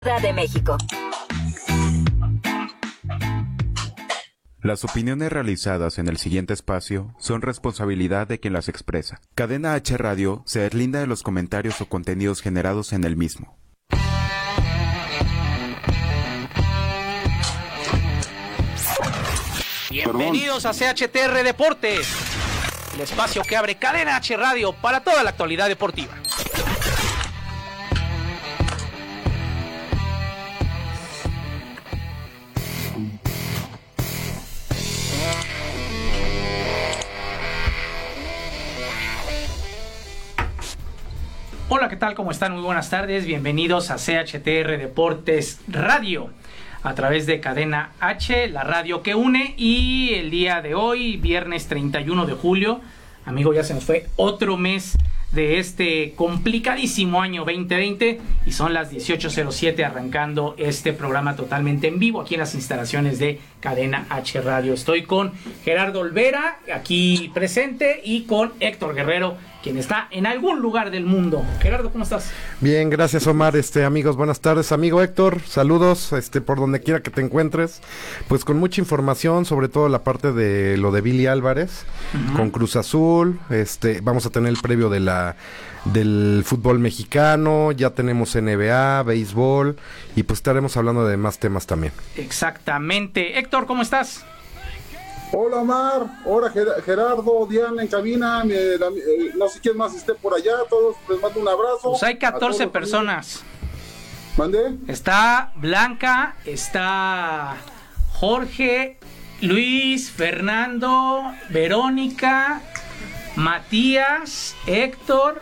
de México. Las opiniones realizadas en el siguiente espacio son responsabilidad de quien las expresa. Cadena H Radio se deslinda de los comentarios o contenidos generados en el mismo. Bienvenidos a CHTR Deportes, el espacio que abre Cadena H Radio para toda la actualidad deportiva. ¿Qué tal? ¿Cómo están? Muy buenas tardes. Bienvenidos a CHTR Deportes Radio a través de Cadena H, la radio que une. Y el día de hoy, viernes 31 de julio, amigo, ya se nos fue otro mes de este complicadísimo año 2020 y son las 18.07 arrancando este programa totalmente en vivo aquí en las instalaciones de Cadena H Radio. Estoy con Gerardo Olvera aquí presente y con Héctor Guerrero quien está en algún lugar del mundo. Gerardo, ¿cómo estás? Bien, gracias Omar, este amigos, buenas tardes, amigo Héctor, saludos, este por donde quiera que te encuentres, pues con mucha información, sobre todo la parte de lo de Billy Álvarez con Cruz Azul, este vamos a tener el previo de la del fútbol mexicano, ya tenemos NBA, béisbol y pues estaremos hablando de más temas también. Exactamente. Héctor, ¿cómo estás? Hola Mar, hola Gerardo, Diana en cabina, eh, no sé quién más esté por allá, todos les mando un abrazo. Pues hay 14 personas. ¿Mande? Está Blanca, está Jorge, Luis, Fernando, Verónica, Matías, Héctor,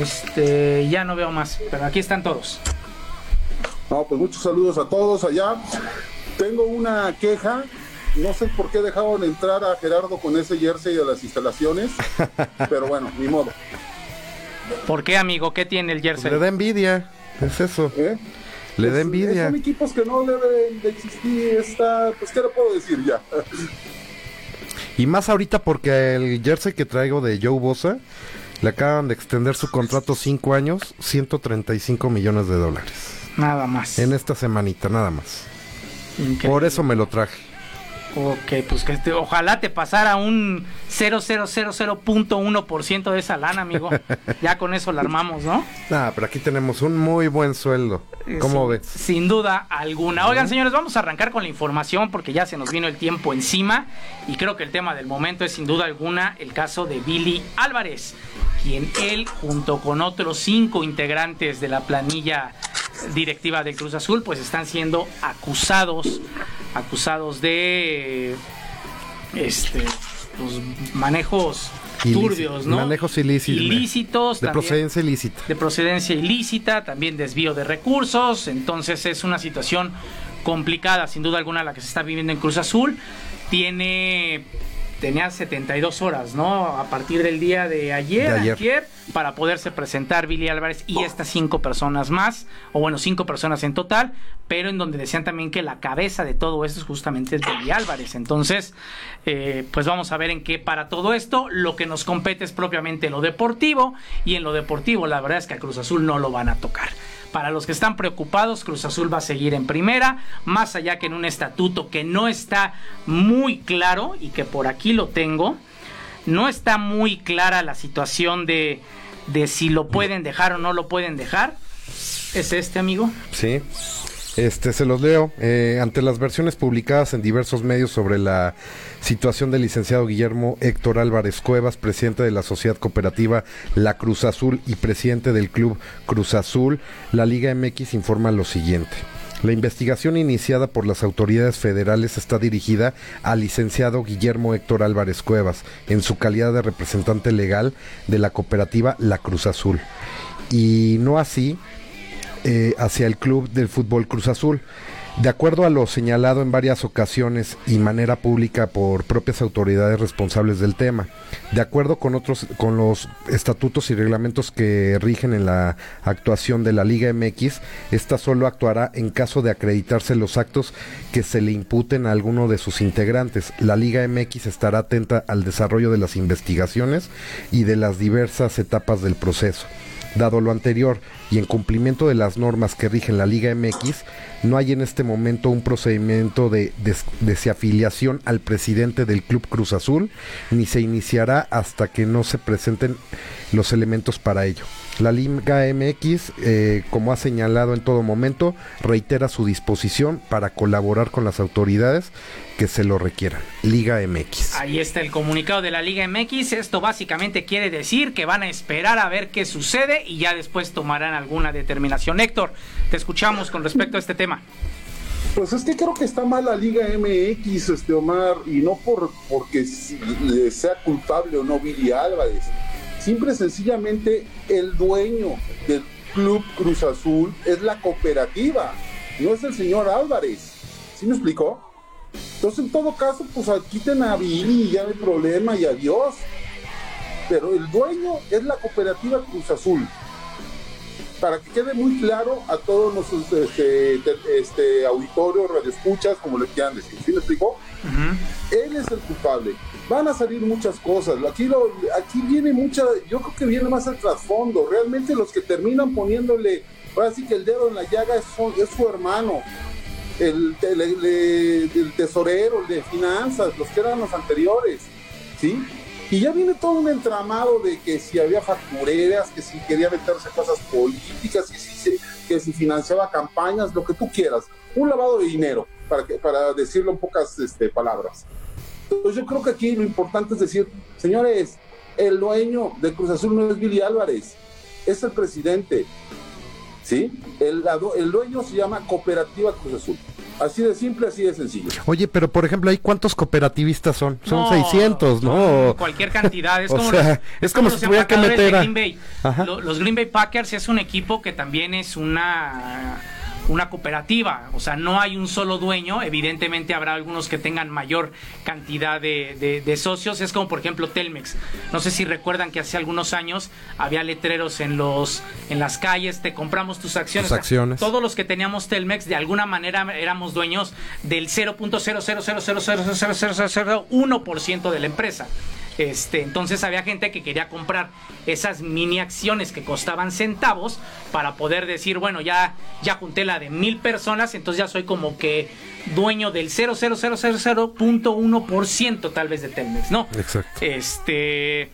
este, ya no veo más, pero aquí están todos. No, pues muchos saludos a todos allá. Tengo una queja no sé por qué dejaron entrar a Gerardo con ese jersey a las instalaciones, pero bueno, ni modo. ¿Por qué, amigo? ¿Qué tiene el jersey? le da envidia, es eso. ¿Eh? Le da envidia. Son equipos que no deben de existir, está, pues qué le puedo decir ya. Y más ahorita porque el jersey que traigo de Joe Bosa le acaban de extender su contrato 5 años, 135 millones de dólares. Nada más. En esta semanita, nada más. Por eso me lo traje. Ok, pues que ojalá te pasara un 0,000.1% de esa lana, amigo. ya con eso la armamos, ¿no? Ah, pero aquí tenemos un muy buen sueldo. Eh, ¿Cómo ves? Sin duda alguna. Oigan, señores, vamos a arrancar con la información porque ya se nos vino el tiempo encima. Y creo que el tema del momento es sin duda alguna el caso de Billy Álvarez, quien él, junto con otros cinco integrantes de la planilla directiva de Cruz Azul, pues están siendo acusados acusados de este pues, manejos turbios, ¿no? Manejos ilícitos. Ilícitos. De procedencia ilícita. De procedencia ilícita, también desvío de recursos. Entonces es una situación complicada, sin duda alguna, la que se está viviendo en Cruz Azul. Tiene tenía 72 horas, ¿no? A partir del día de ayer, ayer. para poderse presentar Billy Álvarez y estas cinco personas más, o bueno, cinco personas en total, pero en donde decían también que la cabeza de todo esto es justamente Billy Álvarez. Entonces, eh, pues vamos a ver en qué para todo esto. Lo que nos compete es propiamente lo deportivo, y en lo deportivo la verdad es que a Cruz Azul no lo van a tocar. Para los que están preocupados, Cruz Azul va a seguir en primera, más allá que en un estatuto que no está muy claro y que por aquí lo tengo. No está muy clara la situación de, de si lo pueden dejar o no lo pueden dejar. ¿Es este, amigo? Sí. Este, se los leo. Eh, ante las versiones publicadas en diversos medios sobre la situación del licenciado Guillermo Héctor Álvarez Cuevas, presidente de la Sociedad Cooperativa La Cruz Azul y presidente del Club Cruz Azul, la Liga MX informa lo siguiente. La investigación iniciada por las autoridades federales está dirigida al licenciado Guillermo Héctor Álvarez Cuevas, en su calidad de representante legal de la cooperativa La Cruz Azul. Y no así eh, hacia el club del fútbol Cruz Azul. De acuerdo a lo señalado en varias ocasiones y manera pública por propias autoridades responsables del tema, de acuerdo con otros con los estatutos y reglamentos que rigen en la actuación de la Liga MX, esta solo actuará en caso de acreditarse los actos que se le imputen a alguno de sus integrantes. La Liga MX estará atenta al desarrollo de las investigaciones y de las diversas etapas del proceso Dado lo anterior y en cumplimiento de las normas que rigen la Liga MX, no hay en este momento un procedimiento de desafiliación al presidente del Club Cruz Azul, ni se iniciará hasta que no se presenten los elementos para ello. La Liga MX, eh, como ha señalado en todo momento, reitera su disposición para colaborar con las autoridades que se lo requieran. Liga MX. Ahí está el comunicado de la Liga MX. Esto básicamente quiere decir que van a esperar a ver qué sucede y ya después tomarán alguna determinación. Héctor, te escuchamos con respecto a este tema. Pues es que creo que está mal la Liga MX, este Omar, y no por porque sea culpable o no Billy Álvarez Simple y sencillamente el dueño del Club Cruz Azul es la cooperativa, no es el señor Álvarez. ¿Sí me explicó? Entonces, en todo caso, pues quiten a Billy y ya no hay problema y adiós. Pero el dueño es la cooperativa Cruz Azul. Para que quede muy claro a todos los este, este, auditorios, radioescuchas, como le quieran decir. ¿Sí me explicó? Él es el culpable van a salir muchas cosas. Aquí, lo, aquí viene mucha, yo creo que viene más el trasfondo. Realmente los que terminan poniéndole, ahora sí que el dedo en la llaga es, es su hermano, el, el, tesorero, el de finanzas, los que eran los anteriores, ¿sí? Y ya viene todo un entramado de que si había factureras, que si quería meterse cosas políticas, que si, que si financiaba campañas, lo que tú quieras. Un lavado de dinero, para, que, para decirlo en pocas este, palabras. Entonces yo creo que aquí lo importante es decir, señores, el dueño de Cruz Azul no es Billy Álvarez, es el presidente. ¿Sí? El, el dueño se llama Cooperativa Cruz Azul. Así de simple, así de sencillo. Oye, pero por ejemplo, ¿hay cuántos cooperativistas son? Son 600, ¿no? Cualquier cantidad. Es como, es como si tuviera que meter Green Bay. Los Green Bay Packers es un equipo que también es una una cooperativa, o sea, no hay un solo dueño, evidentemente habrá algunos que tengan mayor cantidad de, socios, es como por ejemplo Telmex, no sé si recuerdan que hace algunos años había letreros en los en las calles, te compramos tus acciones, acciones. todos los que teníamos Telmex de alguna manera éramos dueños del 0.000000001% de la empresa. Este, entonces había gente que quería comprar esas mini acciones que costaban centavos para poder decir, bueno, ya, ya junté la de mil personas, entonces ya soy como que dueño del 00000.1% tal vez de Telmex, ¿no? Exacto. Este,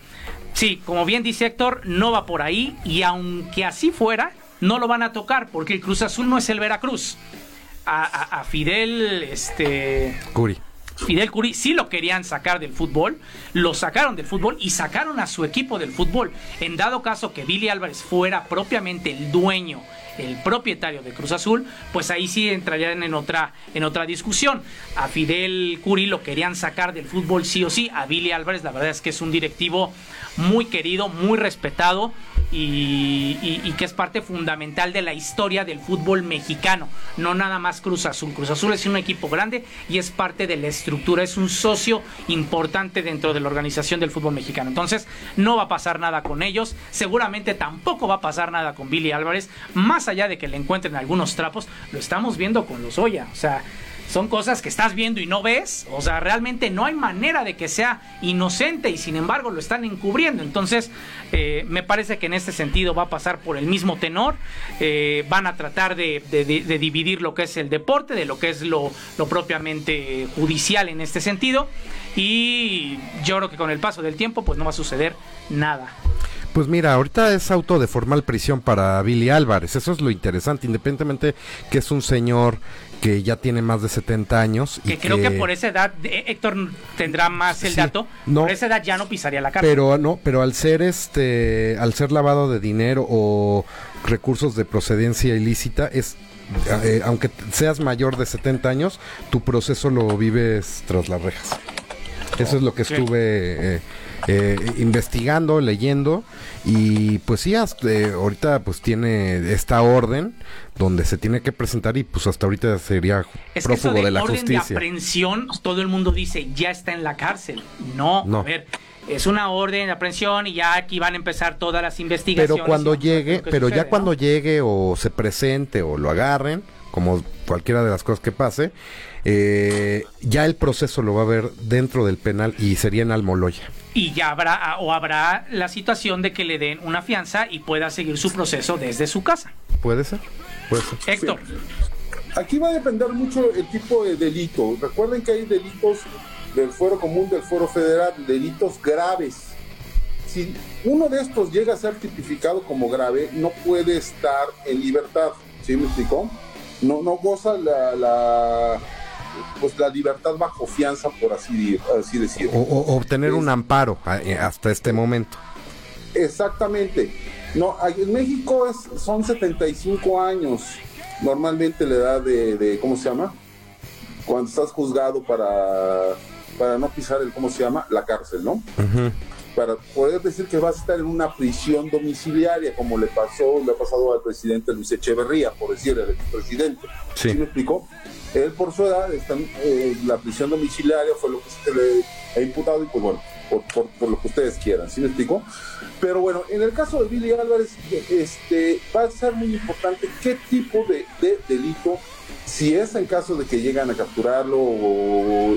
sí, como bien dice Héctor, no va por ahí y aunque así fuera, no lo van a tocar porque el Cruz Azul no es el Veracruz. A, a, a Fidel, este... Curi Fidel Curi sí lo querían sacar del fútbol, lo sacaron del fútbol y sacaron a su equipo del fútbol. En dado caso que Billy Álvarez fuera propiamente el dueño el propietario de Cruz Azul, pues ahí sí entrarían en otra, en otra discusión. A Fidel Curi lo querían sacar del fútbol sí o sí. A Billy Álvarez, la verdad es que es un directivo muy querido, muy respetado y, que es parte fundamental de la historia del fútbol mexicano. No nada más Cruz Azul. Cruz Azul es un equipo grande y es parte de la estructura, es un socio importante dentro de la organización del fútbol mexicano. Entonces, no va a pasar nada con ellos. Seguramente tampoco va a pasar nada con Billy Álvarez. Más allá de que le encuentren algunos trapos, lo estamos viendo con los Oya. O sea, son cosas que estás viendo y no ves. O sea, realmente no hay manera de que sea inocente y sin embargo lo están encubriendo. Entonces, eh, me parece que en este sentido va a pasar por el mismo tenor. Eh, van a tratar de, dividir lo que es el deporte de lo que es lo, lo propiamente judicial en este sentido. Y yo creo que con el paso del tiempo, pues no va a suceder nada. Pues mira, ahorita es auto de formal prisión para Billy Álvarez. Eso es lo interesante, independientemente que es un señor que ya tiene más de 70 años. Que creo que... por esa edad, eh, Héctor tendrá más el dato, no, por esa edad ya no pisaría la cárcel. Pero no, pero al ser este, al ser lavado de dinero o recursos de procedencia ilícita, es eh, aunque seas mayor de 70 años, tu proceso lo vives tras las rejas. Eso es lo que estuve eh, eh, investigando, leyendo y pues sí, hasta, eh, ahorita pues tiene esta orden donde se tiene que presentar y pues hasta ahorita sería prófugo de, la orden de aprehensión, todo el mundo dice ya está en la cárcel. No, no. a ver, es una orden de aprehensión y ya aquí van a empezar todas las investigaciones. Pero cuando llegue, pero ya cuando llegue o se presente o lo agarren, como cualquiera de las cosas que pase, eh, ya el proceso lo va a ver dentro del penal y sería en Almoloya. Y ya habrá o habrá la situación de que le den una fianza y pueda seguir su proceso desde su casa. Puede ser, puede ser. Héctor. Aquí va a depender mucho el tipo de delito. Recuerden que hay delitos del fuero común, del fuero federal, delitos graves. Si uno de estos llega a ser tipificado como grave, no puede estar en libertad. ¿Sí me explicó? No, no goza la, la pues la libertad bajo fianza, por así, así decirlo. O, obtener un amparo eh, hasta este momento. Exactamente. No, en México es, son 75 años normalmente la edad de, ¿cómo se llama? Cuando estás juzgado para, para no pisar el, ¿cómo se llama? La cárcel, ¿no? Para poder decir que vas a estar en una prisión domiciliaria, como le pasó, le ha pasado al presidente Luis Echeverría, por decir, el expresidente. Sí. ¿Sí me explicó? Él por su edad está en eh, la prisión domiciliaria, fue lo que se le ha imputado y pues bueno, por, por, lo que ustedes quieran, ¿sí me explico? Pero bueno, en el caso de Billy Álvarez, este, va a ser muy importante qué tipo de, delito, si es en caso de que llegan a capturarlo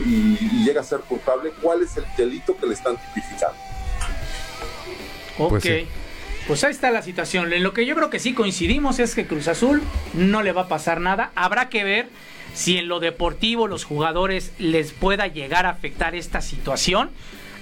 y, llega a ser culpable, cuál es el delito que le están tipificando. Ok. Pues, pues ahí está la situación. En lo que yo creo que sí coincidimos es que Cruz Azul no le va a pasar nada. Habrá que ver si en lo deportivo los jugadores les pueda llegar a afectar esta situación,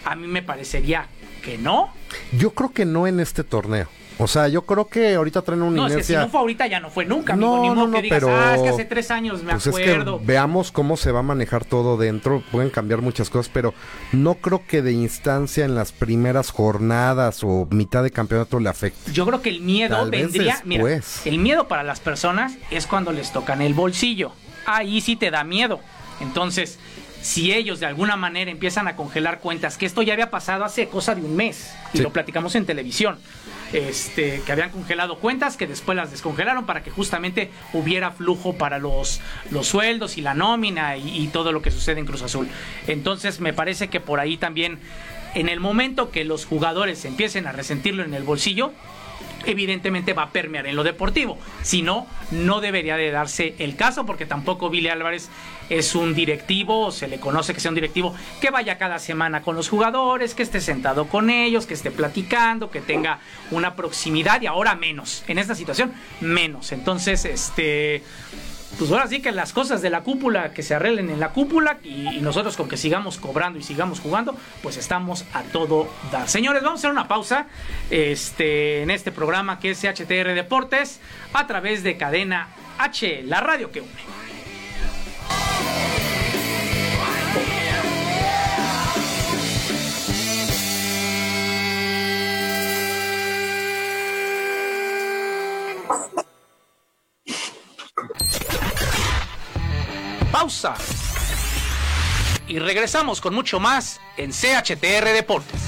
a mí me parecería que no. Yo creo que no en este torneo. O sea, yo creo que ahorita traen una no, inercia... Es que si no fue ahorita ya no fue nunca, amigo. No, no, no, que digas, pero... ah, es que hace tres años me pues acuerdo. Es que veamos cómo se va a manejar todo dentro. Pueden cambiar muchas cosas, pero no creo que de instancia en las primeras jornadas o mitad de campeonato le afecte. Yo creo que el miedo vendría... Mira, el miedo para las personas es cuando les tocan el bolsillo ahí sí te da miedo. Entonces, si ellos de alguna manera empiezan a congelar cuentas, que esto ya había pasado hace cosa de un mes, y lo platicamos en televisión, este, que habían congelado cuentas, que después las descongelaron para que justamente hubiera flujo para los, los sueldos y la nómina y, y todo lo que sucede en Cruz Azul. Entonces, me parece que por ahí también, en el momento que los jugadores empiecen a resentirlo en el bolsillo, evidentemente va a permear en lo deportivo. Si no, no debería de darse el caso porque tampoco Billy Álvarez es un directivo, se le conoce que sea un directivo que vaya cada semana con los jugadores, que esté sentado con ellos, que esté platicando, que tenga una proximidad y ahora menos. En esta situación, menos. Entonces, este pues ahora sí que las cosas de la cúpula que se arreglen en la cúpula y, nosotros con que sigamos cobrando y sigamos jugando, pues estamos a todo dar. Señores, vamos a hacer una pausa este, en este programa que es HTR Deportes a través de Cadena H, la radio que une. Pausa. Y regresamos con mucho más en CHTR Deportes.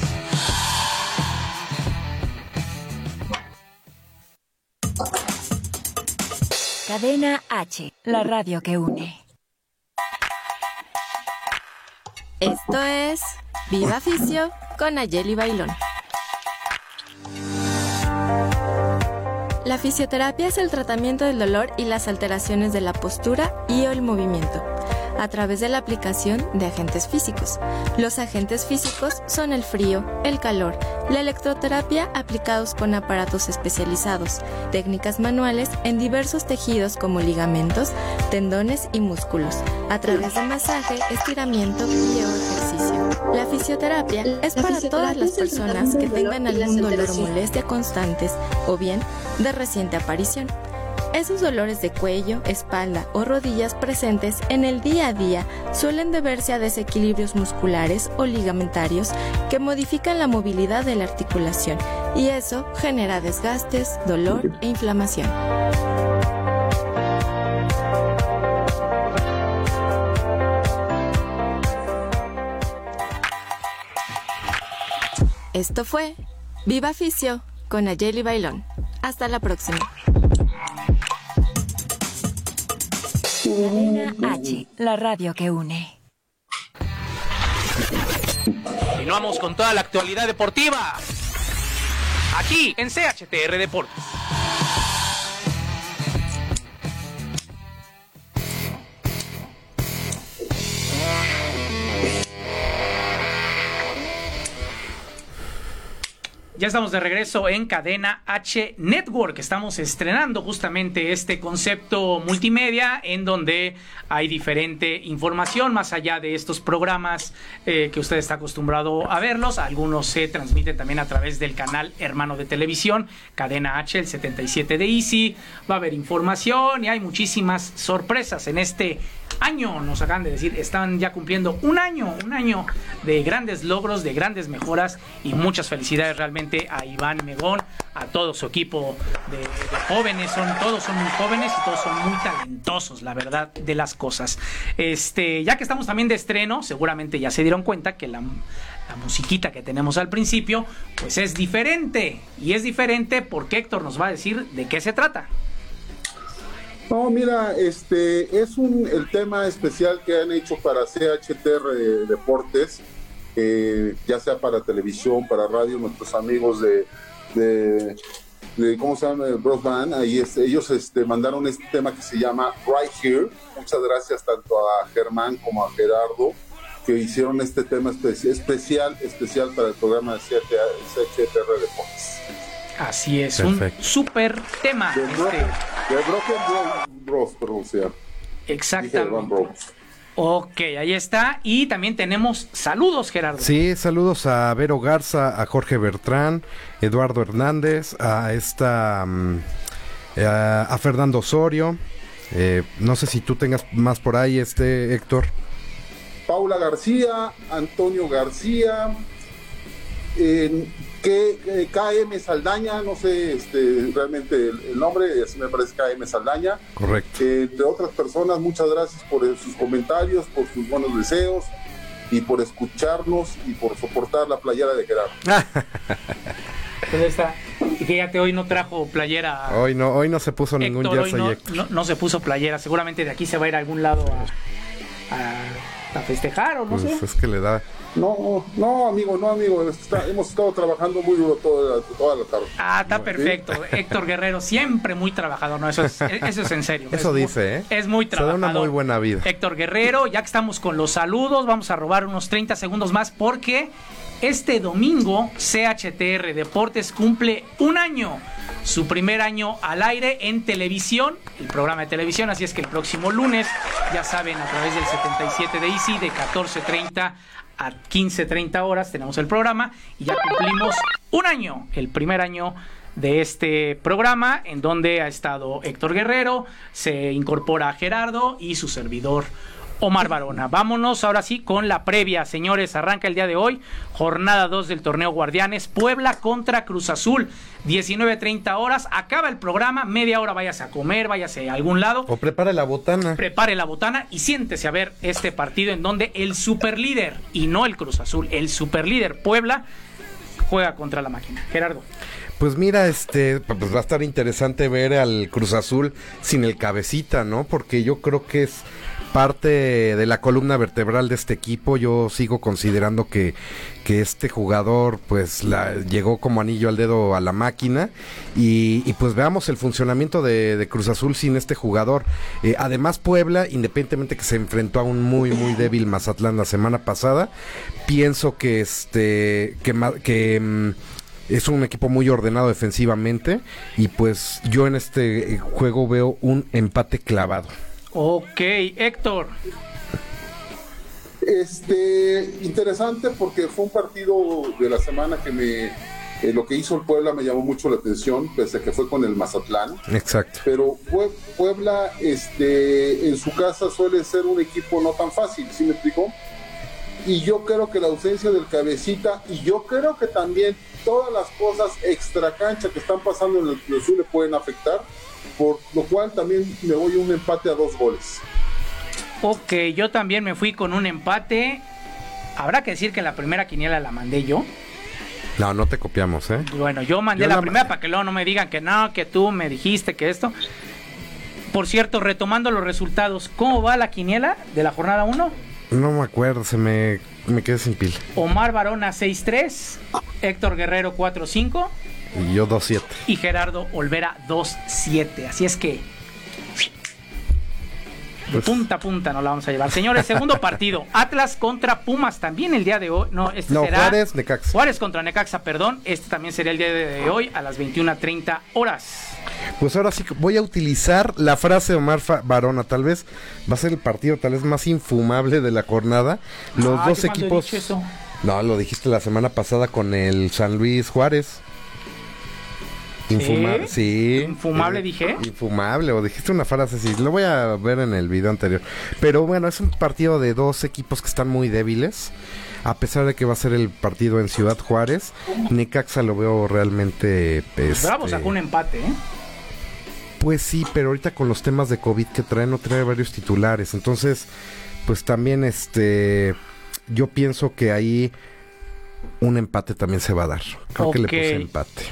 Cadena H, la radio que une. Esto es Viva Ficio con Ayeli Bailón. La fisioterapia es el tratamiento del dolor y las alteraciones de la postura y el movimiento a través de la aplicación de agentes físicos. Los agentes físicos son el frío, el calor, la electroterapia aplicados con aparatos especializados, técnicas manuales en diversos tejidos como ligamentos, tendones y músculos, a través de masaje, estiramiento y ejercicio. La fisioterapia es para todas las personas que tengan algún dolor o molestia constantes o bien de reciente aparición. Esos dolores de cuello, espalda o rodillas presentes en el día a día suelen deberse a desequilibrios musculares o ligamentarios que modifican la movilidad de la articulación y eso genera desgastes, dolor e inflamación. Esto fue Viva Fisio con Ayeli Bailón. Hasta la próxima. Cadena H, la radio que une. Continuamos con toda la actualidad deportiva. Aquí en CHTR Deportes. Ya estamos de regreso en Cadena H Network. Estamos estrenando justamente este concepto multimedia en donde hay diferente información más allá de estos programas eh, que usted está acostumbrado a verlos. Algunos se transmiten también a través del canal hermano de televisión, Cadena H, el 77 de Easy. Va a haber información y hay muchísimas sorpresas en este año, nos acaban de decir, están ya cumpliendo un año, un año de grandes logros, de grandes mejoras y muchas felicidades realmente a Iván Megón, a todo su equipo de, jóvenes, son todos son muy jóvenes y todos son muy talentosos, la verdad de las cosas. Este, ya que estamos también de estreno, seguramente ya se dieron cuenta que la la musiquita que tenemos al principio, pues es diferente. Y es diferente porque Héctor nos va a decir de qué se trata. No, mira, este es un el tema especial que han hecho para CHTR Deportes, ya sea para televisión, para radio, nuestros amigos de, de, ¿cómo se llama? Band, ahí ellos este, mandaron este tema que se llama Right Here. Muchas gracias tanto a Germán como a Gerardo que hicieron este tema especial, especial para el programa de CHTR Deportes. Así es, un super tema. De, Broken Bros, pronunciar. Exactamente. Ok, ahí está. Y también tenemos saludos, Gerardo. Sí, saludos a Vero Garza, a Jorge Bertrán, Eduardo Hernández, a esta. Mm, eh, a, Fernando Osorio. Eh, no sé si tú tengas más por ahí, este Héctor. Paula García, Antonio García, eh, que KM Saldaña, no sé este, realmente el, nombre, así me parece KM Saldaña. Correcto. entre otras personas, muchas gracias por sus comentarios, por sus buenos deseos y por escucharnos y por soportar la playera de Gerardo. pues está. Y fíjate, hoy no trajo playera. Hoy no, hoy no se puso ningún jersey. No, no, se puso playera. Seguramente de aquí se va a ir a algún lado a, festejar o no pues sé. Es que le da no, no, amigo, no, amigo. hemos estado trabajando muy duro toda, toda la tarde. Ah, está perfecto. Héctor Guerrero, siempre muy trabajador. No, eso es, eso es en serio. Eso dice, ¿eh? Es muy trabajador. Se da una muy buena vida. Héctor Guerrero, ya que estamos con los saludos, vamos a robar unos 30 segundos más porque este domingo CHTR Deportes cumple un año su primer año al aire en televisión, el programa de televisión, así es que el próximo lunes, ya saben, a través del 77 de Easy, de 14.30 a 15, 30 horas tenemos el programa y ya cumplimos un año, el primer año de este programa en donde ha estado Héctor Guerrero, se incorpora Gerardo y su servidor Omar Barona. Vámonos ahora sí con la previa, señores. Arranca el día de hoy, jornada 2 del torneo Guardianes, Puebla contra Cruz Azul, 19.30 horas. Acaba el programa, media hora váyase a comer, váyase a algún lado. O prepare la botana. Prepare la botana y siéntese a ver este partido en donde el superlíder, y no el Cruz Azul, el superlíder Puebla juega contra la máquina. Gerardo. Pues mira, este, pues va a estar interesante ver al Cruz Azul sin el cabecita, ¿no? Porque yo creo que es parte de la columna vertebral de este equipo. Yo sigo considerando que, que este jugador pues llegó como anillo al dedo a la máquina y, pues veamos el funcionamiento de, Cruz Azul sin este jugador. Eh, además Puebla, independientemente que se enfrentó a un muy muy débil Mazatlán la semana pasada, pienso que este que, mm, es un equipo muy ordenado defensivamente y pues yo en este juego veo un empate clavado. Ok, Héctor. Este, interesante porque fue un partido de la semana que me, eh, lo que hizo el Puebla me llamó mucho la atención, pese a que fue con el Mazatlán. Exacto. Pero Puebla, este, en su casa suele ser un equipo no tan fácil, ¿sí me explico? Y yo creo que la ausencia del cabecita, y yo creo que también todas las cosas extra cancha que están pasando en el Club le pueden afectar por lo cual también me voy a un empate a dos goles. Ok, yo también me fui con un empate. Habrá que decir que la primera quiniela la mandé yo. No, no te copiamos, ¿eh? Bueno, yo mandé la, primera para que luego no me digan que no, que tú me dijiste que esto. Por cierto, retomando los resultados, ¿cómo va la quiniela de la jornada 1? No me acuerdo, se me, me quedé sin pila. Omar Barona 6-3, Héctor Guerrero 4-5. Y yo 2-7. Y Gerardo Olvera 2-7. Así es que De punta a punta nos la vamos a llevar. Señores, segundo partido. Atlas contra Pumas también el día de hoy. No, este No, será. Juárez, Necaxa. Juárez contra Necaxa, perdón. Este también sería el día de hoy a las 21.30 horas. Pues ahora sí voy a utilizar la frase de Omar Barona. Tal vez va a ser el partido tal vez más infumable de la jornada. Los Ah, dos equipos. No, lo dijiste la semana pasada con el San Luis Juárez. Infumable, sí. ¿Infumable Eh, dije? Infumable, o dijiste una frase así. Lo voy a ver en el video anterior. Pero bueno, es un partido de dos equipos que están muy débiles. A pesar de que va a ser el partido en Ciudad Juárez, Necaxa lo veo realmente. Bravo este, sacó un empate, ¿eh? pues sí, pero ahorita con los temas de COVID que traen, no trae varios titulares. Entonces, pues también este. Yo pienso que ahí un empate también se va a dar. Creo que le puse empate.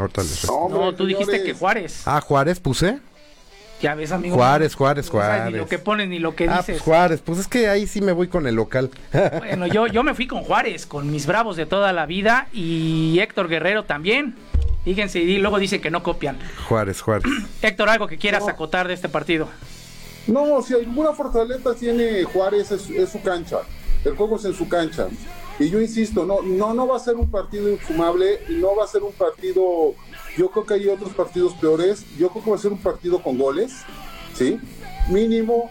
Ahorita les No, No, tú dijiste señores. que Juárez. Ah, Juárez puse. Ya ves, amigo. Juárez, Juárez, No sabes Ni Juárez. lo que pones ni lo que Ah, dices. pues Juárez. Pues es que ahí sí me voy con el local. Bueno, yo, yo me fui con Juárez, con mis bravos de toda la vida y Héctor Guerrero también. Fíjense, y luego dicen que no copian. Juárez, Juárez. Héctor, algo que quieras acotar de este partido. No, si alguna fortaleza tiene Juárez es, es su cancha. El juego es en su cancha. Y yo insisto, no, no, no va a ser un partido infumable, no va a ser un partido. Yo creo que hay otros partidos peores. Yo creo que va a ser un partido con goles, ¿sí? Mínimo,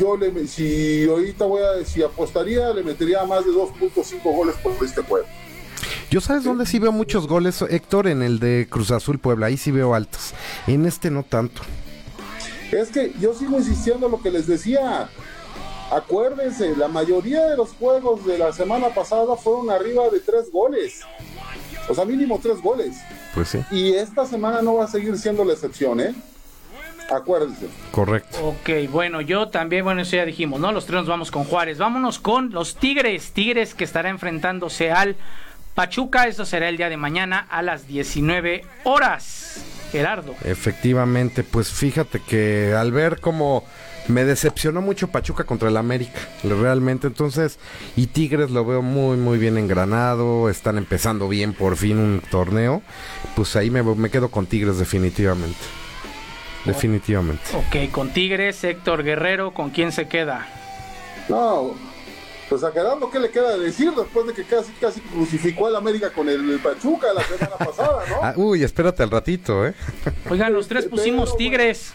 yo le, si ahorita voy a, si apostaría, le metería más de 2.5 goles por este juego. Yo sabes dónde sí veo muchos goles, Héctor, en el de Cruz Azul Puebla. Ahí sí veo altos. En este no tanto. Es que yo sigo insistiendo en lo que les decía. Acuérdense, la mayoría de los juegos de la semana pasada fueron arriba de tres goles. O sea, mínimo tres goles. Pues sí. Y esta semana no va a seguir siendo la excepción, ¿eh? Acuérdense. Correcto. Ok, bueno, yo también, bueno, eso ya dijimos, ¿no? Los tres nos vamos con Juárez. Vámonos con los Tigres. Tigres que estará enfrentándose al Pachuca. Esto será el día de mañana a las 19 horas. Gerardo. Efectivamente, pues fíjate que al ver como me decepcionó mucho Pachuca contra el América, realmente entonces, y Tigres lo veo muy muy bien engranado, están empezando bien por fin un torneo, pues ahí me, me quedo con Tigres definitivamente. Definitivamente. Ok, con Tigres, Héctor Guerrero, ¿con quién se queda? No, pues a Gerardo, ¿qué le queda de decir después de que casi, casi crucificó al América con el Pachuca la semana pasada, ¿no? Ah, uy, espérate al ratito, ¿eh. Oigan, los tres pusimos Tigres.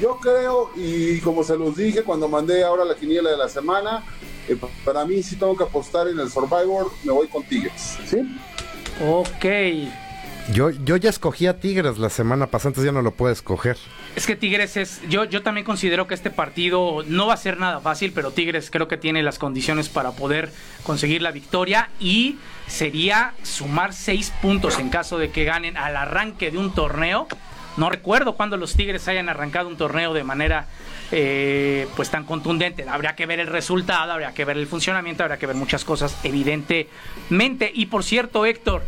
Yo creo, y como se los dije cuando mandé ahora la quiniela de la semana, eh, para mí si tengo que apostar en el Survivor, me voy con Tigres, ¿sí? Ok. Yo, yo ya escogí a Tigres la semana pasada, entonces ya no lo puedo escoger. Es que Tigres es. Yo, yo también considero que este partido no va a ser nada fácil, pero Tigres creo que tiene las condiciones para poder conseguir la victoria y sería sumar seis puntos en caso de que ganen al arranque de un torneo. No recuerdo cuando los Tigres hayan arrancado un torneo de manera eh, pues tan contundente. Habría que ver el resultado, habría que ver el funcionamiento, habría que ver muchas cosas, evidentemente. Y por cierto, Héctor,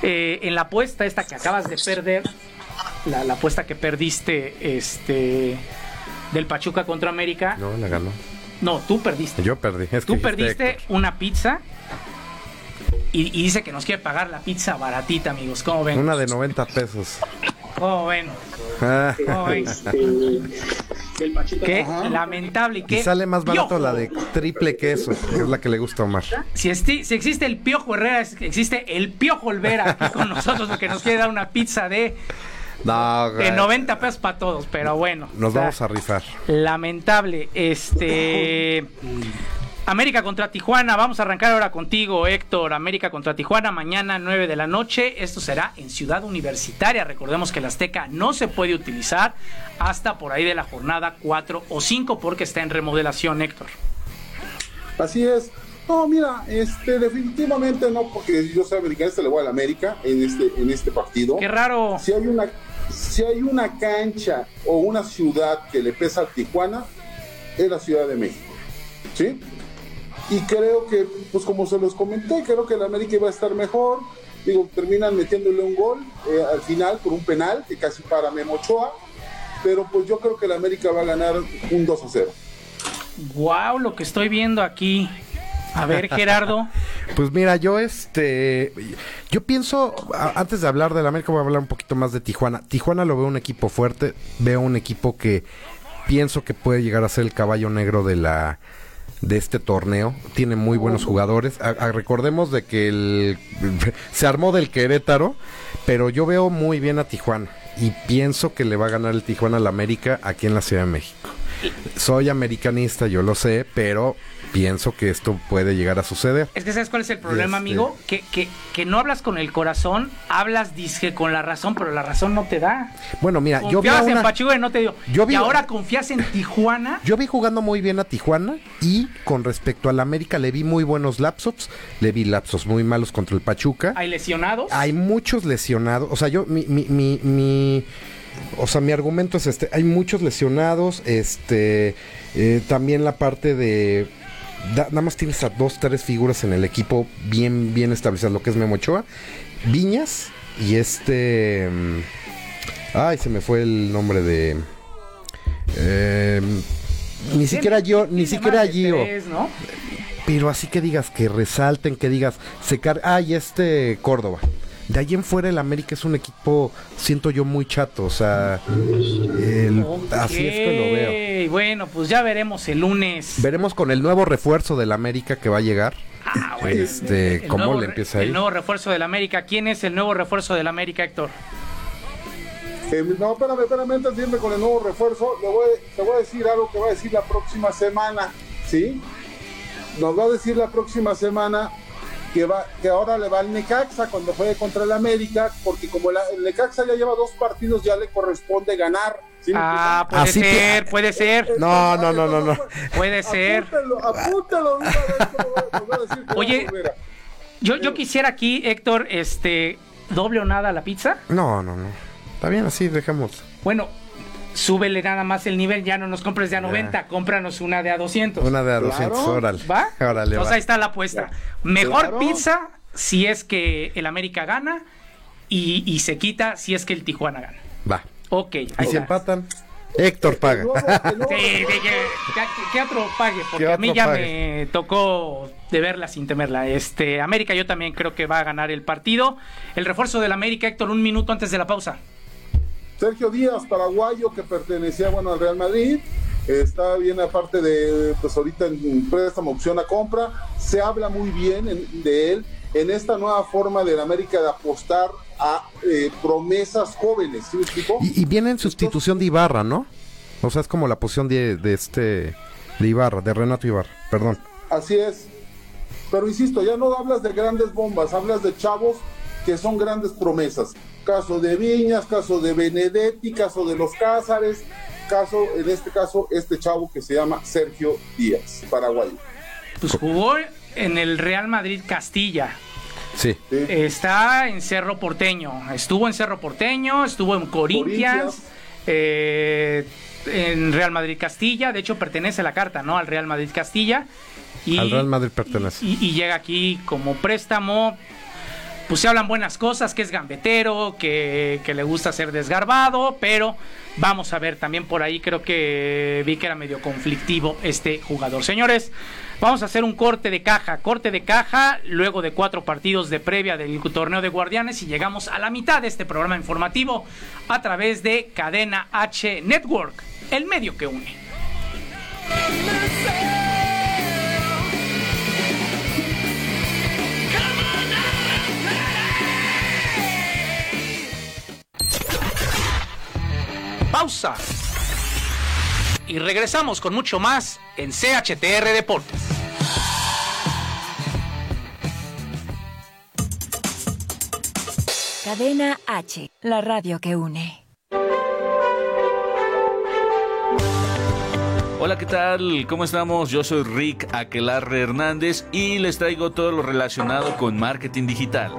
eh, en la apuesta esta que acabas de perder, la, la apuesta que perdiste este del Pachuca contra América. No, la ganó. No, tú perdiste. Yo perdí. Es que Tú dijiste perdiste Héctor. una pizza y, y dice que nos quiere pagar la pizza baratita, amigos. ¿Cómo ven? Una de 90 pesos. ¿Cómo ven? Ah, ¿Cómo ven? Qué lamentable y qué y sale más barato piojo. la de triple queso, que es la que le gusta a Omar. Si, esti- si existe el Piojo Herrera, existe el Piojo Olvera aquí con nosotros porque nos quiere dar una pizza de, No, de güey. 90 pesos para todos, pero bueno. Nos o sea, vamos a rifar. Lamentable. Este. América contra Tijuana. Vamos a arrancar ahora contigo, Héctor. América contra Tijuana, mañana 9 de la noche. Esto será en Ciudad Universitaria. Recordemos que el Azteca no se puede utilizar hasta por ahí de la jornada 4 o 5 porque está en remodelación, Héctor. Así es. No, mira, este, definitivamente no, porque yo soy americanista, le voy a la América en este, en este partido. Qué raro. Si hay una, si hay una cancha o una ciudad que le pesa a Tijuana, es la Ciudad de México. ¿Sí? Y creo que, pues como se los comenté, creo que el América iba a estar mejor. Digo, terminan metiéndole un gol eh, al final por un penal que casi para Memo Ochoa. Pero pues yo creo que el América va a ganar un 2 a 0. Wow, lo que estoy viendo aquí. A ver, Gerardo. Pues mira, yo este, yo pienso, a- antes de hablar del América voy a hablar un poquito más de Tijuana. Tijuana lo veo un equipo fuerte, veo un equipo que pienso que puede llegar a ser el caballo negro de la de este torneo. Tiene muy buenos jugadores. A- a- recordemos de que el, se armó del Querétaro, pero yo veo muy bien a Tijuana y pienso que le va a ganar el Tijuana al América aquí en la Ciudad de México. Soy americanista, yo lo sé, pero pienso que esto puede llegar a suceder. Es que ¿sabes cuál es el problema, Este- amigo? Que, que, que no hablas con el corazón, hablas disque con la razón, pero la razón no te da. Bueno, mira, yo vi a en Pachuca y no te dio. Yo vi- y ahora confías en Tijuana. Yo vi jugando muy bien a Tijuana y con respecto al América le vi muy buenos lapsos, le vi lapsos muy malos contra el Pachuca. Hay lesionados. Hay muchos lesionados, o sea, yo mi mi mi, mi- o sea, mi argumento es este, hay muchos lesionados, este eh, también la parte de da- nada más tienes a dos, tres figuras en el equipo bien bien establecidas, lo que es Memo Ochoa, Viñas y este mm, ay, se me fue el nombre de eh, ni siquiera yo, ni siquiera Gio. Pero así que digas, que resalten, que digas, se car ah, y este Córdoba. De ahí en fuera el América es un equipo, siento yo, muy chato. O sea, el- así es que lo veo. Bueno, pues ya veremos el lunes. Veremos con el nuevo refuerzo del América que va a llegar. Ah, bueno. Este, El cómo nuevo le empieza a El nuevo refuerzo del América. ¿Quién es el nuevo refuerzo del América, Héctor? Eh, no, espérame, espérame, antes de irme con el nuevo refuerzo, le voy, te voy a decir algo que va a decir la próxima semana, ¿sí? Nos va a decir la próxima semana que va que ahora le va al Necaxa cuando juegue contra el América, porque como la- el Necaxa ya lleva dos partidos, ya le corresponde ganar. ¿sí me Ah, puede Así que- ser, puede ser. No, no, no, no, no. Puede ser. Apúntalo, apúntalo, de una vez, voy a- decir que Oye, Yo, yo quisiera aquí, Héctor, este, doble o nada la pizza. No, no, no. Está bien, así dejamos. Bueno, súbele nada más el nivel, ya no nos compres de a 90, cómpranos una de a 200. Una de a Claro. 200, órale. ¿Va? Órale, Entonces va. ahí está la apuesta. Mejor Claro. pizza si es que el América gana y, y se quita si es que el Tijuana gana. Va. Ok, ahí Y si está. empatan, Héctor paga. Nuevo- el nuevo Sí, que, otro pague, porque Que a mí ya pague. me tocó de verla sin temerla. Este, América yo también creo que va a ganar el partido. El refuerzo del América, Héctor, un minuto antes de la pausa. Sergio Díaz, paraguayo, que pertenecía bueno al Real Madrid. Está bien aparte de, pues ahorita en préstamo, opción a compra. Se habla muy bien en- de él en esta nueva forma del América de apostar a eh, promesas jóvenes. ¿Sí me explico? Y, y viene en sustitución de Ibarra, ¿no? O sea, es como la posición de, de este... De Ibarra, de Renato Ibarra, perdón. Así es. Pero insisto, ya no hablas de grandes bombas, hablas de chavos que son grandes promesas. Caso de Viñas, caso de Benedetti, caso de los Cázares, caso, en este caso, este chavo que se llama Sergio Díaz, paraguayo. Pues jugó en el Real Madrid Castilla. Sí. ¿sí? Está en Cerro Porteño. Estuvo en Cerro Porteño, estuvo en Corinthians, Corinthians. eh, en Real Madrid Castilla. De hecho, pertenece la carta, ¿no? Al Real Madrid Castilla. Y, Al Real Madrid pertenece. Y, y llega aquí como préstamo. Pues se hablan buenas cosas, que es gambetero, que, que le gusta ser desgarbado, pero vamos a ver también por ahí, creo que vi que era medio conflictivo este jugador. Señores, vamos a hacer un corte de caja, corte de caja, luego de cuatro partidos de previa del torneo de guardianes y llegamos a la mitad de este programa informativo a través de Cadena H Network, el medio que une. Pausa. Y regresamos con mucho más en CHTR Deportes. Cadena H, la radio que une. Hola, ¿qué tal? ¿Cómo estamos? Yo soy Rick Aquelarre Hernández y les traigo todo lo relacionado con marketing digital.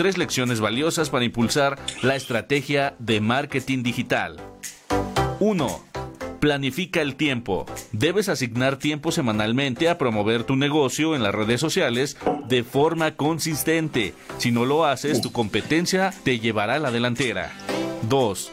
Tres lecciones valiosas para impulsar la estrategia de marketing digital. 1. Planifica el tiempo. Debes asignar tiempo semanalmente a promover tu negocio en las redes sociales de forma consistente. Si no lo haces, tu competencia te llevará a la delantera. 2.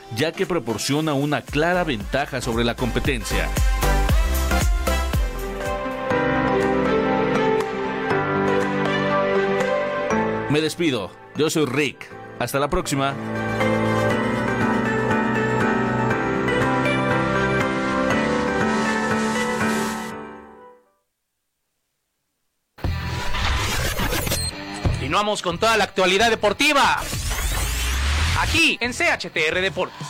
ya que proporciona una clara ventaja sobre la competencia. Me despido, yo soy Rick. Hasta la próxima. Continuamos con toda la actualidad deportiva. Aquí en CHTR Deportes.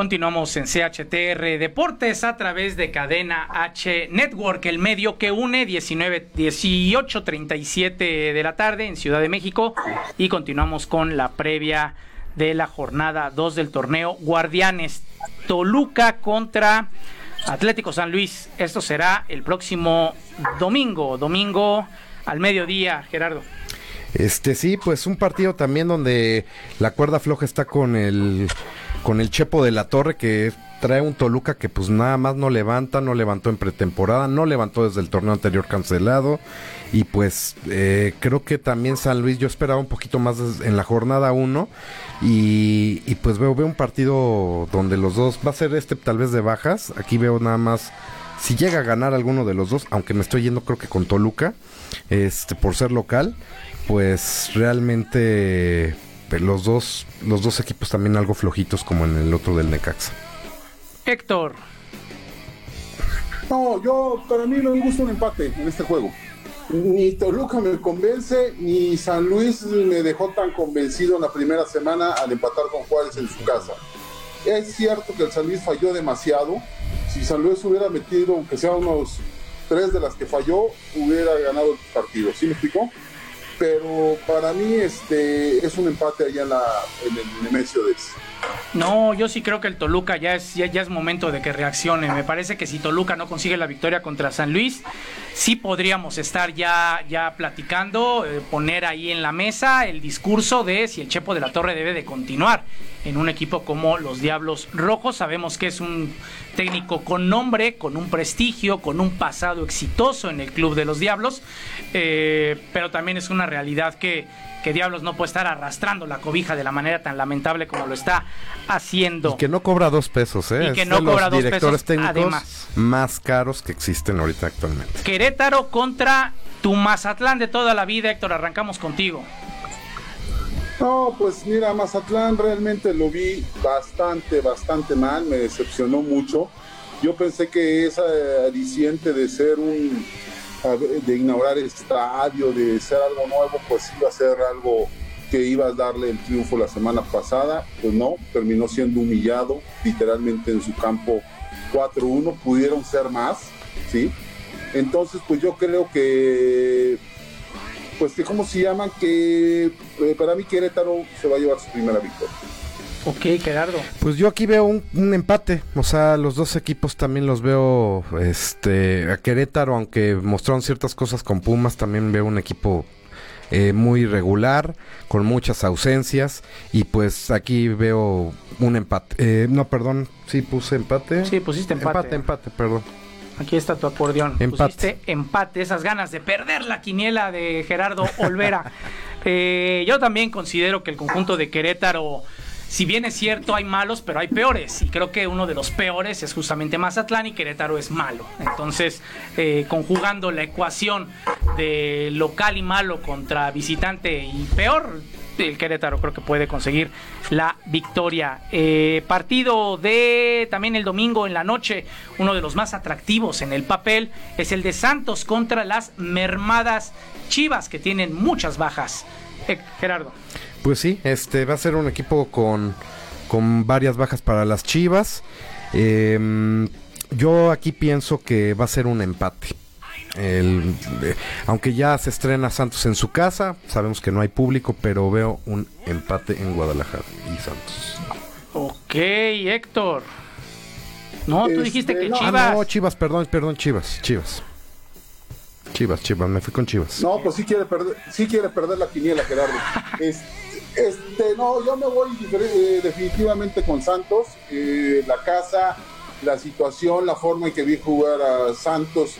Continuamos en CHTR Deportes a través de Cadena H Network, el medio que une 19, 18.37 de la tarde en Ciudad de México y continuamos con la previa de la jornada 2 del torneo Guardianes Toluca contra Atlético San Luis. Esto será el próximo domingo, domingo al mediodía, Gerardo. Este sí, pues un partido también donde la cuerda floja está con el con el Chepo de la Torre que trae un Toluca que pues nada más no levanta, no levantó en pretemporada, no levantó desde el torneo anterior cancelado y pues eh, creo que también San Luis yo esperaba un poquito más en la jornada 1 y, y, pues veo, veo un partido donde los dos va a ser este tal vez de bajas, aquí veo nada más si llega a ganar alguno de los dos, aunque me estoy yendo creo que con Toluca, este por ser local, pues realmente los dos, los dos equipos también algo flojitos como en el otro del Necaxa. Héctor. No, yo, para mí no me gusta un empate en este juego. Ni Toluca me convence, ni San Luis me dejó tan convencido en la primera semana al empatar con Juárez en su casa. Es cierto que el San Luis falló demasiado. Si San Luis hubiera metido, aunque sea unos tres de las que falló, hubiera ganado el partido. ¿Sí me explicó? pero para mí este es un empate allá en, el Nemesio de no, yo sí creo que el Toluca ya es, ya, es momento de que reaccione. Me parece que si Toluca no consigue la victoria contra San Luis, sí podríamos estar ya, ya platicando, eh, poner ahí en la mesa el discurso de si el Chepo de la Torre debe de continuar en un equipo como los Diablos Rojos. Sabemos que es un técnico con nombre, con un prestigio, con un pasado exitoso en el club de los Diablos, eh, pero también es una realidad que que Diablos no puede estar arrastrando la cobija de la manera tan lamentable como lo está haciendo. Y que no cobra dos pesos, ¿eh? Y que no cobra dos pesos, además. más caros que existen ahorita actualmente. Querétaro contra tu Mazatlán de toda la vida, Héctor, arrancamos contigo. No, pues mira, Mazatlán realmente lo vi bastante, bastante mal, me decepcionó mucho. Yo pensé que esa adiciente de ser un de inaugurar el estadio, de hacer algo nuevo, pues iba a ser algo que iba a darle el triunfo la semana pasada, pues no, terminó siendo humillado literalmente en su campo 4-1, pudieron ser más, ¿sí? Entonces, pues yo creo que, pues que, ¿cómo se llaman? Que eh, para mí Querétaro se va a llevar su primera victoria. Ok, Gerardo. Pues yo aquí veo un, empate. O sea, los dos equipos también los veo. Este, a Querétaro, aunque mostraron ciertas cosas con Pumas, también veo un equipo eh, muy regular, con muchas ausencias. Y pues aquí veo un empate. Eh, no, perdón, sí puse empate. Sí, pusiste empate. Empate, empate, perdón. Aquí está tu acordeón. Empate. Pusiste empate, esas ganas de perder la quiniela de Gerardo Olvera. Eh, yo también considero que el conjunto de Querétaro si bien es cierto, hay malos, pero hay peores. Y creo que uno de los peores es justamente Mazatlán y Querétaro es malo. Entonces, eh, conjugando la ecuación de local y malo contra visitante y peor, el Querétaro creo que puede conseguir la victoria. Eh, partido de también el domingo en la noche, uno de los más atractivos en el papel, es el de Santos contra las mermadas Chivas, que tienen muchas bajas. Eh, Gerardo. Pues sí, este va a ser un equipo con, con varias bajas para las Chivas. Em, yo aquí pienso que va a ser un empate. El, eh, aunque ya se estrena Santos en su casa, sabemos que no hay público, pero veo un empate en Guadalajara y Santos. Ok, Héctor. No, tú Este, dijiste que no. Ah, Chivas. no, Chivas, perdón, perdón, Chivas, Chivas. Chivas, Chivas, me fui con Chivas. No, pues sí quiere perder, sí quiere perder la quiniela, Gerardo. Es- Este, no, yo me voy eh, definitivamente con Santos. Eh, la casa, la situación, la forma en que vi jugar a Santos.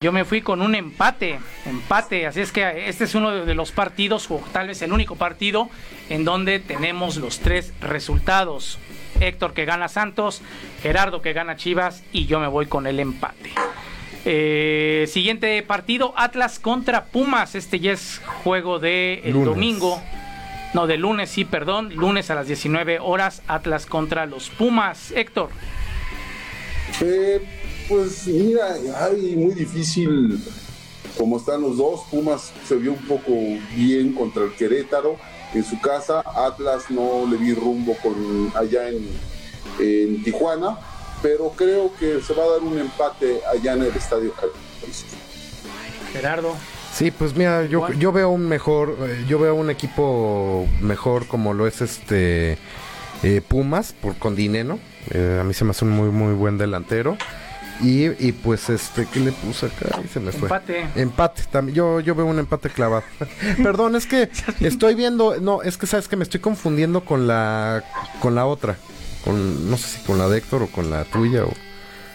Yo me fui con un empate, empate, así es que este es uno de los partidos, o tal vez el único partido, en donde tenemos los tres resultados. Héctor que gana Santos, Gerardo que gana Chivas y yo me voy con el empate. Eh, siguiente partido, Atlas contra Pumas. Este ya es juego de el Lunes. domingo. No, de lunes, sí, perdón. Lunes a las 19 horas, Atlas contra los Pumas. Héctor. Eh, pues mira, ay, muy difícil como están los dos. Pumas se vio un poco bien contra el Querétaro en su casa. Atlas no le vi rumbo con allá en, en Tijuana, pero creo que se va a dar un empate allá en el Estadio Jalisco. Gerardo. Sí, pues mira, yo, yo veo un mejor, eh, yo veo un equipo mejor como lo es este eh, Pumas por con Dineno. Eh, a mí se me hace un muy muy buen delantero. Y, y pues este, ¿qué le puse acá? Ahí se me fue. Empate. Empate, también. Yo, yo veo un empate clavado. Perdón, es que estoy viendo, no, es que sabes que me estoy confundiendo con la con la otra. Con, no sé si con la de Héctor o con la tuya o.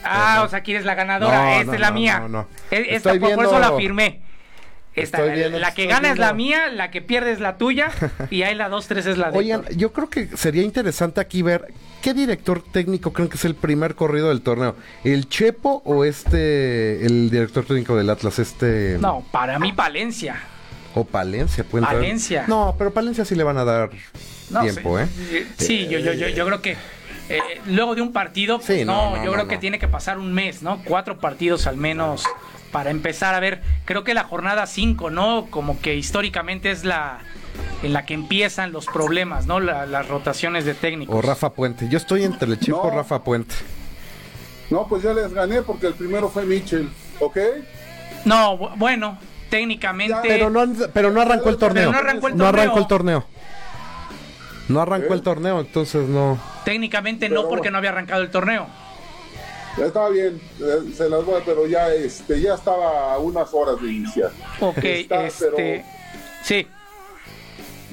Ah, o sea, quieres la ganadora. No, Esta no, es la no, mía. no, no. E- Esta, Estoy por, por eso viendo- la firmé. Esta, viendo- la que gana es la viendo. mía, la que pierde es la tuya y ahí la 2-3 es la de Oigan, Héctor. yo creo que sería interesante aquí ver qué director técnico creen que es el primer corrido del torneo. ¿El Chepo o este, el director técnico del Atlas, este... No, para mí Palencia. O Palencia, pueden Palencia. No, pero Palencia sí le van a dar No, tiempo, sí, ¿eh? Sí, yo, yo, yo, yo creo que eh, luego de un partido, pues, Sí, no, no, no, yo no, creo que tiene que pasar un mes, ¿no? Cuatro partidos al menos para empezar a ver. Creo que la jornada 5, ¿no? Como que históricamente es la en la que empiezan los problemas, ¿no? La- las rotaciones de técnicos. O Rafa Puente. Yo estoy entre el Chepo No. y Rafa Puente. No, pues ya les gané porque el primero fue Mitchell, ¿ok? No, bu- bueno, técnicamente. Pero no, han- pero no arrancó el torneo. no arrancó el No arrancó el torneo. No arrancó ¿Eh? el torneo, entonces no. Técnicamente Pero no porque no había arrancado el torneo. Ya estaba bien, eh, se las voy, pero ya, este, ya estaba a unas horas de iniciar. Ok, Está, este. pero- Sí,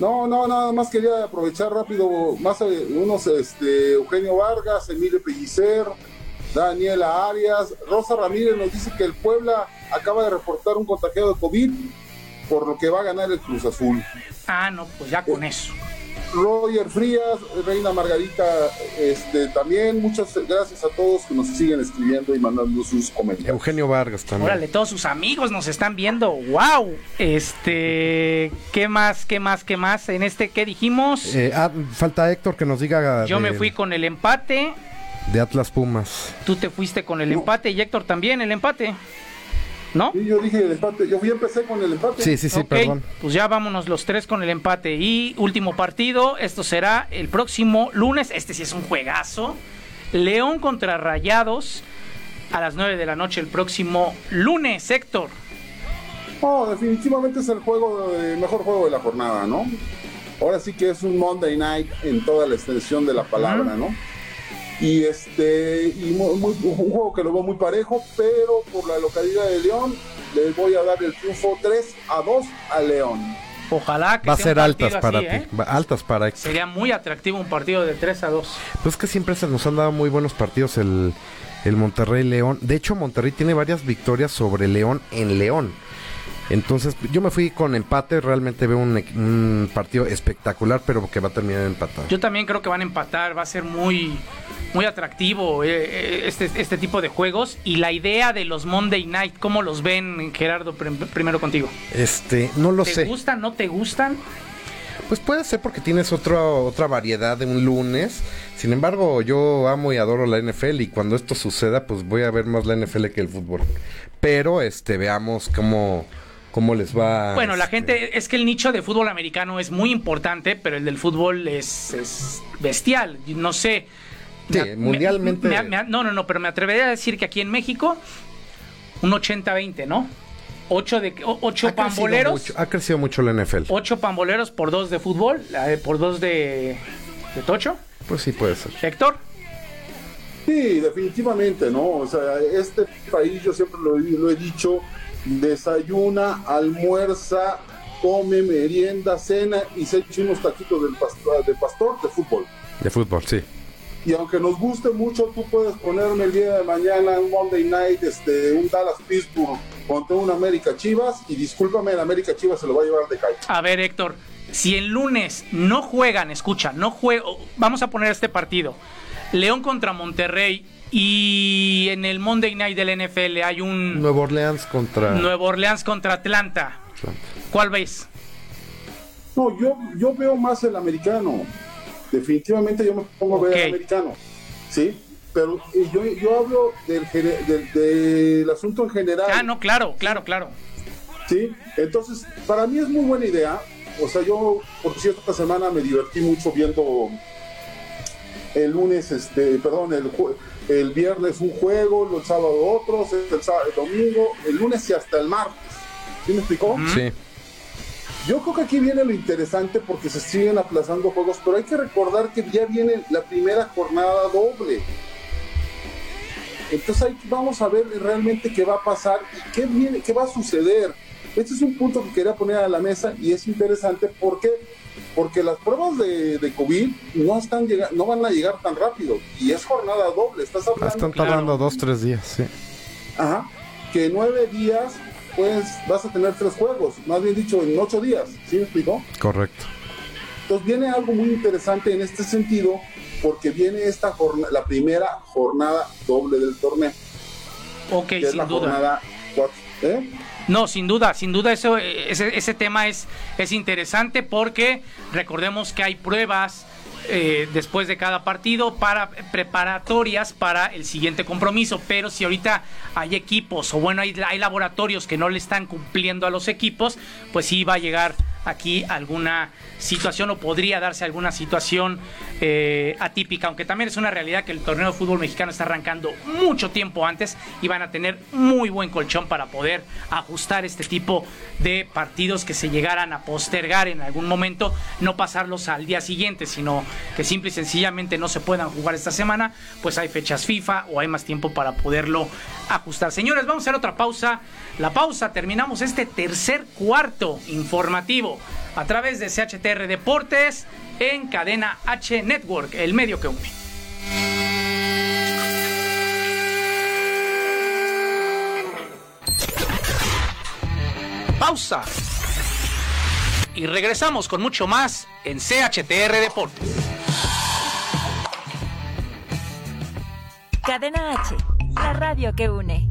No, no, nada más quería aprovechar rápido más eh, unos, este, Eugenio Vargas, Emilio Pellicer, Daniela Arias, Rosa Ramírez nos dice que el Puebla acaba de reportar un contagiado de COVID, por lo que va a ganar el Cruz Azul. ah, no, pues ya con eso. Roger Frías, Reina Margarita, este, también muchas gracias a todos que nos siguen escribiendo y mandando sus comentarios. Eugenio Vargas también. Órale, todos sus amigos nos están viendo. ¡Wow! Este. ¿Qué más? ¿Qué más? ¿Qué más? En este, ¿qué dijimos? Eh, ah, falta Héctor que nos diga Yo me fui con el empate. de Atlas Pumas. Tú te fuiste con el No. empate y Héctor también el empate. ¿No? Y yo dije el empate, yo fui empecé con el empate. Sí, sí, sí, perdón. Pues ya vámonos los tres con el empate. Y último partido, esto será el próximo lunes. Este sí es un juegazo. León contra Rayados a las 9 de la noche el próximo lunes, Héctor. No, definitivamente es el juego, el mejor juego de la jornada, ¿no? Ahora sí que es un Monday Night en toda la extensión de la palabra, ¿no? Y este, y mu- muy- un juego que lo veo muy parejo, pero por la localidad de León les voy a dar el triunfo 3 a 2 a León. Ojalá que Va a sea ser un altas partido para así, ti. ¿eh? Va- Altas para Héctor. Sería muy atractivo un partido de 3 a 2. Pues que siempre se nos han dado muy buenos partidos el, el Monterrey León. De hecho, Monterrey tiene varias victorias sobre León en León. Entonces, yo me fui con empate. Realmente veo un, partido espectacular, pero que va a terminar empatado. Yo también creo que van a empatar, va a ser muy, muy atractivo eh, eh, este, este tipo de juegos. Y la idea de los Monday Night, ¿cómo los ven, Gerardo? Prim- primero contigo. Este, no lo ¿Te sé. gustan, no te gustan? Pues puede ser porque tienes otro, otra variedad de un lunes. Sin embargo, yo amo y adoro la NFL y cuando esto suceda, pues voy a ver más la NFL que el fútbol. Pero, este, veamos cómo, cómo les va. Bueno, la este, gente, es que el nicho de fútbol americano es muy importante, pero el del fútbol es, es bestial. No sé, Sí, mundialmente. no, no, no, pero me atrevería a decir que aquí en México, un 80-20, ¿no? Ocho, de, ocho pamboleros. ha crecido mucho la NFL. Ocho pamboleros por dos de fútbol, por dos de, de tocho. Pues sí, puede ser. Héctor. Sí, definitivamente, ¿no? O sea, este país, yo siempre lo, lo he dicho, desayuna, almuerza, come, merienda, cena y se echa unos taquitos del pastor, de pastor de fútbol. De fútbol, sí. Y aunque nos guste mucho, tú puedes ponerme el día de mañana un Monday Night, este, un Dallas Pittsburgh contra un América Chivas y discúlpame, el América Chivas se lo va a llevar de calle. A ver, Héctor, si el lunes no juegan, escucha, no juego, vamos a poner este partido. León contra Monterrey y en el Monday Night del NFL hay un Nuevo Orleans contra Nuevo Orleans contra Atlanta. ¿Cuál ves? No, yo, yo veo más el americano. Definitivamente yo me pongo a ver el americano. ¿Sí? Pero yo, yo hablo del, del, asunto en general. Ah, no, claro, claro, claro. ¿Sí? Entonces, para mí es muy buena idea. O sea, yo, por cierto, esta semana me divertí mucho viendo el lunes, este, perdón, el, el viernes un juego, el sábado otro, el, sábado, el domingo, el lunes y hasta el martes. ¿Sí me explicó? Sí. Yo creo que aquí viene lo interesante porque se siguen aplazando juegos, pero hay que recordar que ya viene la primera jornada doble. Entonces ahí vamos a ver realmente qué va a pasar y qué, viene, qué va a suceder. Este es un punto que quería poner a la mesa y es interesante porque porque las pruebas de, de COVID no están no van a llegar tan rápido y es jornada doble. Estás hablando, están tardando dos tres días, sí. Ajá. Que nueve días pues vas a tener tres juegos, más bien dicho, en ocho días, ¿sí me explicó? Correcto. Entonces viene algo muy interesante en este sentido, porque viene esta jornada, la primera jornada doble del torneo. Ok, sin duda. ¿eh? No, sin duda, sin duda eso, ese, ese tema es, es interesante porque recordemos que hay pruebas eh, después de cada partido para preparatorias para el siguiente compromiso. Pero si ahorita hay equipos o bueno, hay laboratorios que no le están cumpliendo a los equipos, pues sí va a llegar aquí alguna situación o podría darse alguna situación eh, atípica, aunque también es una realidad que el torneo de fútbol mexicano está arrancando mucho tiempo antes y van a tener muy buen colchón para poder ajustar este tipo de partidos que se llegaran a postergar en algún momento, no pasarlos al día siguiente, sino que simple y sencillamente no se puedan jugar esta semana, pues hay fechas FIFA o hay más tiempo para poderlo ajustar. Señores, vamos a hacer otra pausa. La pausa, terminamos este tercer cuarto informativo a través de CHTR Deportes en Cadena H Network, el medio que une. Pausa. Y regresamos con mucho más en CHTR Deportes. Cadena H, la radio que une.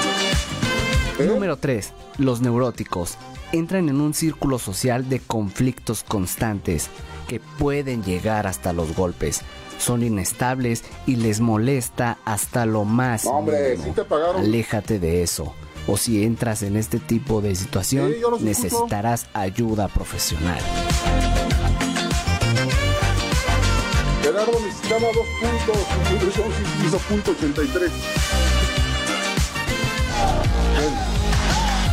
Número 3. Los neuróticos entran en un círculo social de conflictos constantes que pueden llegar hasta los golpes. Son inestables y les molesta hasta lo más. hombre, te pagaron. Aléjate de eso. O si entras en este tipo de situación, necesitarás ayuda profesional. Gerardo necesitaba dos puntos, hizo punto 83.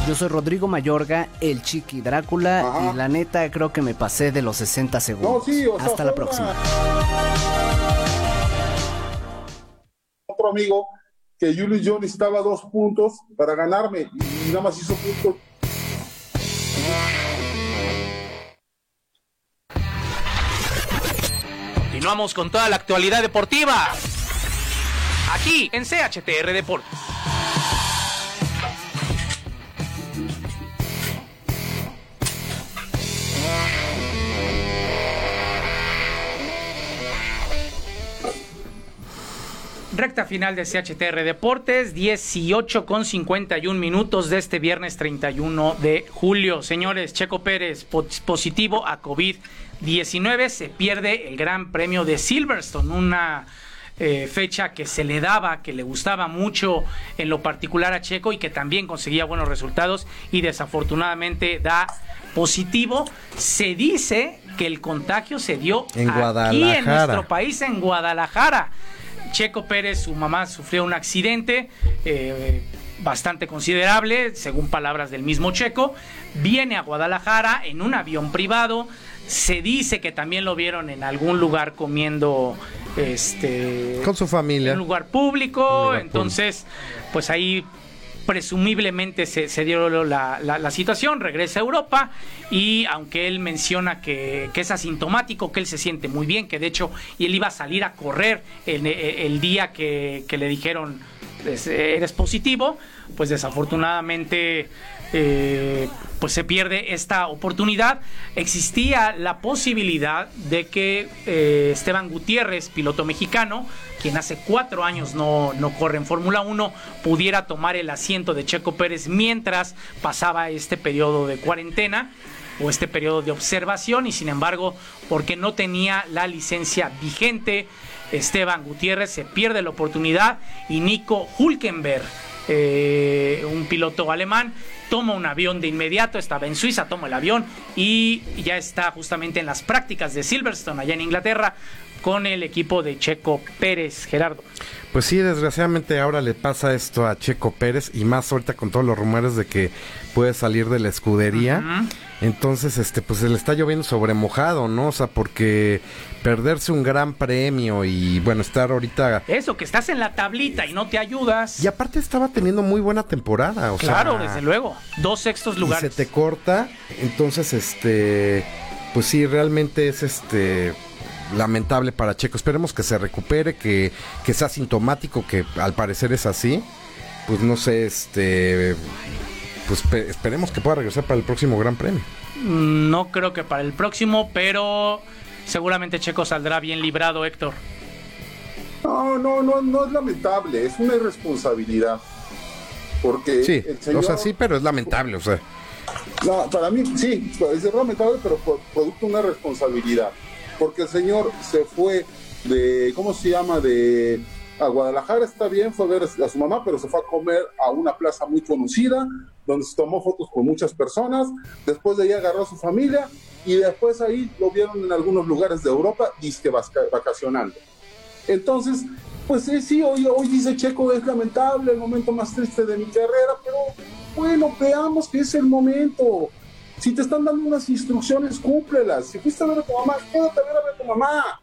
Yo soy Rodrigo Mayorga, el Chiqui Drácula, y la neta creo que me pasé de los 60 segundos. Hasta la próxima. Otro amigo que Julius Jones estaba a dos puntos para ganarme y nada más hizo punto. Continuamos con toda la actualidad deportiva. Aquí en CHTR Deportes. Recta final de CHTR Deportes, 18 con 51 minutos de este viernes 31 de julio. Señores, Checo Pérez positivo a COVID-19, se pierde el Gran Premio de Silverstone, una eh, fecha que se le daba, que le gustaba mucho en lo particular a Checo y que también conseguía buenos resultados y desafortunadamente da positivo. Se dice que el contagio se dio en aquí en nuestro país, en Guadalajara. Checo Pérez, su mamá sufrió un accidente eh, bastante considerable, según palabras del mismo Checo. Viene a Guadalajara en un avión privado. Se dice que también lo vieron en algún lugar comiendo este con su familia. En un lugar público. entonces, pues ahí presumiblemente se, dio la, situación, regresa a Europa y aunque él menciona que, es asintomático, que él se siente muy bien, que de hecho él iba a salir a correr el, día que, le dijeron pues, eres positivo, pues desafortunadamente eh, pues se pierde esta oportunidad. Existía la posibilidad de que eh, Esteban Gutiérrez, piloto mexicano, quien hace cuatro años no, no corre en Fórmula 1, pudiera tomar el asiento de Checo Pérez mientras pasaba este periodo de cuarentena o este periodo de observación y sin embargo porque no tenía la licencia vigente Esteban Gutiérrez se pierde la oportunidad y Nico Hulkenberg eh, un piloto alemán toma un avión de inmediato, estaba en Suiza, toma el avión y ya está justamente en las prácticas de Silverstone allá en Inglaterra con el equipo de Checo Pérez, Gerardo. Pues sí, desgraciadamente ahora le pasa esto a Checo Pérez y más ahorita con todos los rumores de que puede salir de la escudería. Entonces, este, pues se le está lloviendo sobre mojado, ¿no? O sea, porque perderse un gran premio y bueno, estar ahorita. Eso, que estás en la tablita y no te ayudas. Y aparte estaba teniendo muy buena temporada, o claro, desde luego. Dos sextos lugares. Y se te corta. Entonces, este. Pues sí, realmente es este lamentable para Checo. Esperemos que se recupere, que, que sea sintomático, que al parecer es así. Pues no sé, este. Pues esperemos que pueda regresar para el próximo Gran Premio. Mm, no creo que para el próximo, pero seguramente Checo saldrá bien librado, Héctor. No, no, no, no es lamentable, es una irresponsabilidad. Porque sí, o sea, sí, pero es lamentable, o sea. No, para mí sí, es lamentable, pero producto de una responsabilidad porque el señor se fue de, ¿cómo se llama? De a Guadalajara, está bien, fue a ver a su mamá, pero se fue a comer a una plaza muy conocida, donde se tomó fotos con muchas personas, después de ahí agarró a su familia y después ahí lo vieron en algunos lugares de Europa, disque vacacionando. Entonces, pues sí, sí, hoy, hoy dice Checo, es lamentable, el momento más triste de mi carrera, pero bueno, veamos que es el momento. Si te están dando unas instrucciones, cúmplelas. Si fuiste a ver a tu mamá, quédate a ver a, ver a tu mamá.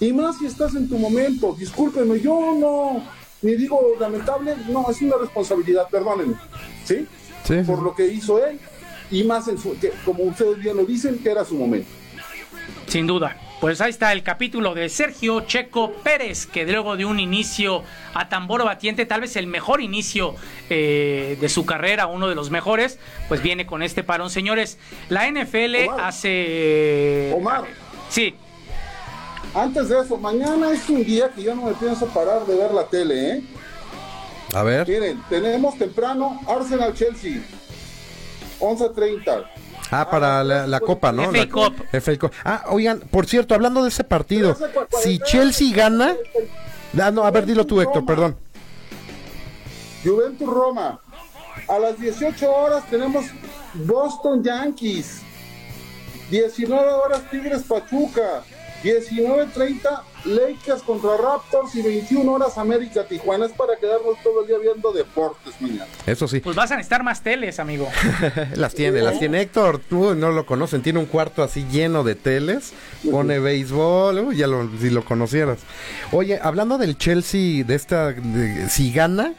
Y más si estás en tu momento. Discúlpenme, yo no, ni digo lamentable, no, es una responsabilidad, perdónenme. ¿Sí? Sí. Por lo que hizo él. Y más, en su, que, como ustedes bien lo dicen, que era su momento. Sin duda. Pues ahí está el capítulo de Sergio Checo Pérez, que luego de un inicio a tambor batiente, tal vez el mejor inicio eh, de su carrera, uno de los mejores, pues viene con este parón. Señores, la NFL hace... Omar. Sí. Antes de eso, mañana es un día que yo no me pienso parar de ver la tele, ¿eh? A ver. Miren, tenemos temprano Arsenal-Chelsea, 11.30. Ah, para la, Copa, ¿no? FA Cup. Cup. Ah, oigan, por cierto, hablando de ese partido, si Chelsea gana... Ah, no, a ver, dilo tú, Héctor, perdón. Juventus Roma. A las 18 horas tenemos Boston Yankees. 19 horas Tigres Pachuca. 19.30 Lakers contra Raptors y 21 horas América Tijuana. Es para quedarnos todo el día viendo deportes, mañana. Eso sí. Pues vas a necesitar más teles, amigo. las tiene, las tiene Héctor. Tú no lo conocen. Tiene un cuarto así lleno de teles. Pone béisbol. ya lo, si lo conocieras. Oye, hablando del Chelsea, de esta. si gana,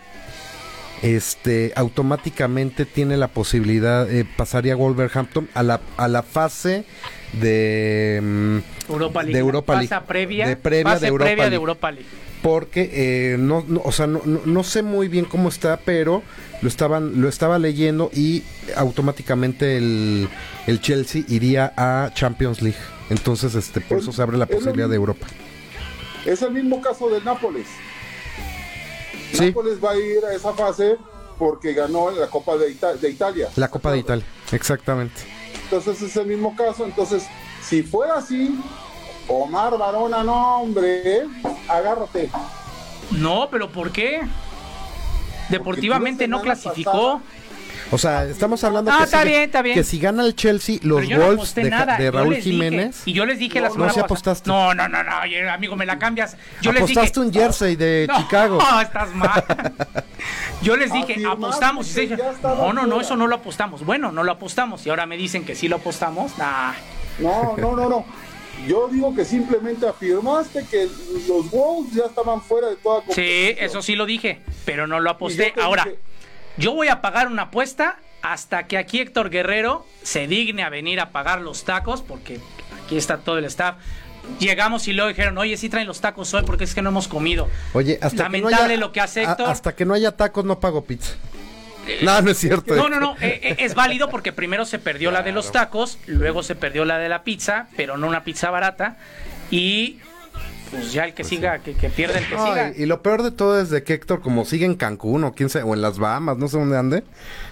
este automáticamente tiene la posibilidad, eh, pasaría Wolverhampton a la, a la fase de, mm, Europa League. De Europa League. Fase previa, De previa de Europa previa de League. Europa League. porque eh, no, no, o sea, no, no, no sé muy bien cómo está, pero lo estaban, lo estaba leyendo y automáticamente el, el Chelsea iría a Champions League. Entonces, este, por eso se abre la posibilidad de. Europa. Es el mismo caso del Nápoles. Sí. Nápoles va a ir a esa fase porque ganó la Copa de, Ita- de Italia. La Copa de Italia, exactamente. Entonces es el mismo caso. Entonces, si fuera así, Omar Barona, no, hombre, agárrate. No, pero ¿por qué? Deportivamente no clasificó. O sea, estamos hablando Ah, que, está si, bien, está bien. que si gana el Chelsea, los no Wolves de, Raúl les dije- Jiménez. y yo les dije la No, semana sí pasada- apostaste. No, no, no, no, amigo, me la cambias. Yo les Apostaste dije. un jersey de No, Chicago. estás mal. Yo les dije, apostamos. Y se dije, ya estaba no, no, no, eso no lo apostamos. Bueno, no lo apostamos. Y ahora me dicen que sí lo apostamos. Nah. No, no, no, no. Yo digo que simplemente afirmaste que los Wolves ya estaban fuera de toda Sí, competición. eso sí lo dije, pero no lo aposté. Ahora, dije- yo voy a pagar una apuesta hasta que aquí Héctor Guerrero se digne a venir a pagar los tacos, porque aquí está todo el staff. Llegamos y luego dijeron, oye, sí traen los tacos hoy porque es que no hemos comido. Oye, hasta que no Lamentable haya, lo que hace a- Héctor. hasta que no haya tacos, no pago pizza. no, no es cierto. No, no, no, eh, eh, es válido porque primero se perdió la de los tacos, luego se perdió la de la pizza, pero no una pizza barata. Y pues ya el que siga, que, que pierda el que No, siga. y, y lo peor de todo es de que Héctor, como sigue en Cancún o quién sabe, o en las Bahamas, no sé dónde ande,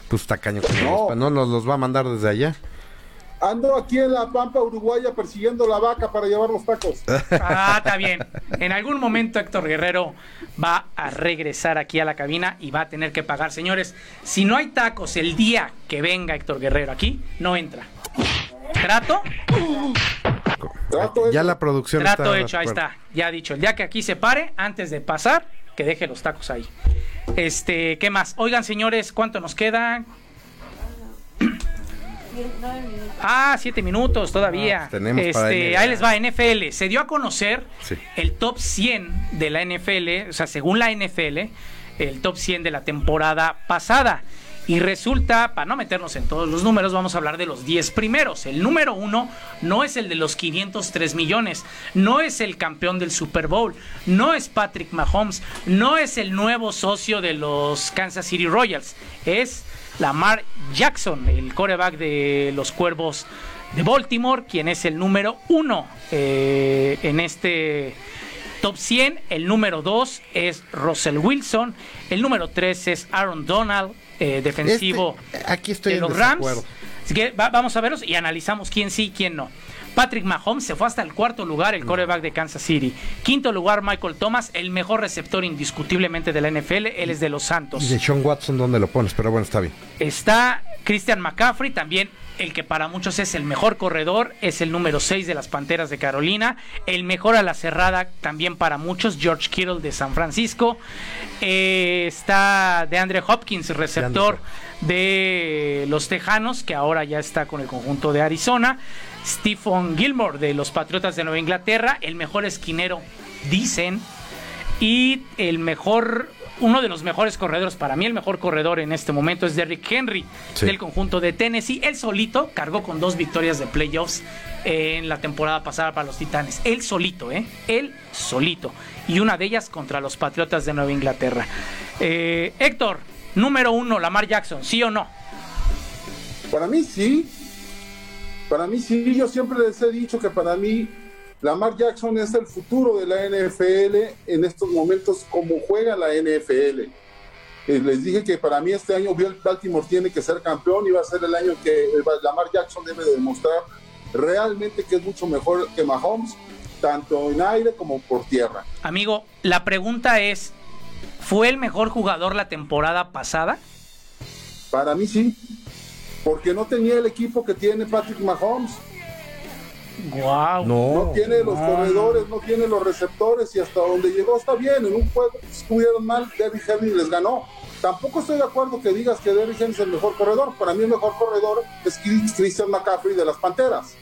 pues tacaño que no, No. los, no nos los va a mandar desde allá. Ando aquí en la Pampa Uruguaya persiguiendo la vaca para llevar los tacos. Ah, está bien. En algún momento Héctor Guerrero va a regresar aquí a la cabina y va a tener que pagar. Señores, si no hay tacos el día que venga Héctor Guerrero aquí, no entra. ¿Trato? Trato ya hecho. la producción Trato está. hecho, ahí está. Ya dicho. El día que aquí se pare, antes de pasar, que deje los tacos ahí. Este, ¿qué más? Oigan, señores, ¿cuánto nos queda? Ah, siete minutos todavía. Ah, pues tenemos para este, NBA. ahí les va, NFL. Se dio a conocer Sí. el top 100 de la NFL, o sea, según la NFL, el top 100 de la temporada pasada. Y resulta, para no meternos en todos los números, vamos a hablar de los 10 primeros. El número uno no es el de los 503 millones, no es el campeón del Super Bowl, no es Patrick Mahomes, no es el nuevo socio de los Kansas City Royals, es Lamar Jackson, el coreback de los Cuervos de Baltimore, quien es el número uno eh, en este top 100. El número 2 es Russell Wilson. El número 3 es Aaron Donald, eh, defensivo Este, aquí estoy de en los Rams. Así que va- vamos a verlos y analizamos quién sí y quién no. Patrick Mahomes se fue hasta el cuarto lugar, el coreback de Kansas City. Quinto lugar, Michael Thomas, el mejor receptor indiscutiblemente de la NFL. Él es de los Santos. Y de Sean Watson, ¿dónde lo pones? Pero bueno, está bien. Está Christian McCaffrey, también el que para muchos es el mejor corredor, es el número 6 de las Panteras de Carolina. El mejor a la cerrada también para muchos, George Kittle de San Francisco. Eh, está de Andre Hopkins, receptor de los Tejanos, que ahora ya está con el conjunto de Arizona. Stephen Gilmore de los Patriotas de Nueva Inglaterra, el mejor esquinero, dicen. Y el mejor, uno de los mejores corredores, para mí el mejor corredor en este momento es Derrick Henry Sí. del conjunto de Tennessee. Él solito cargó con dos victorias de playoffs en la temporada pasada para los Titanes. Él solito, ¿eh? Él solito. Y una de ellas contra los Patriotas de Nueva Inglaterra. Eh, Héctor, número uno, Lamar Jackson, ¿sí o no? Para mí sí. Para mí sí. Yo siempre les he dicho que para mí Lamar Jackson es el futuro de la NFL en estos momentos como juega la NFL. Eh, les dije que para mí este año Baltimore tiene que ser campeón y va a ser el año que el Lamar Jackson debe de demostrar realmente que es mucho mejor que Mahomes, tanto en aire como por tierra. Amigo, la pregunta es, ¿fue el mejor jugador la temporada pasada? Para mí sí, porque no tenía el equipo que tiene Patrick Mahomes. Wow. No No. tiene los no. corredores, no tiene los receptores y hasta donde llegó está bien. En un juego estuvieron mal, Derrick Henry les ganó. Tampoco estoy de acuerdo que digas que Derrick Henry es el mejor corredor. Para mí el mejor corredor es Chris- Christian McCaffrey de las Panteras.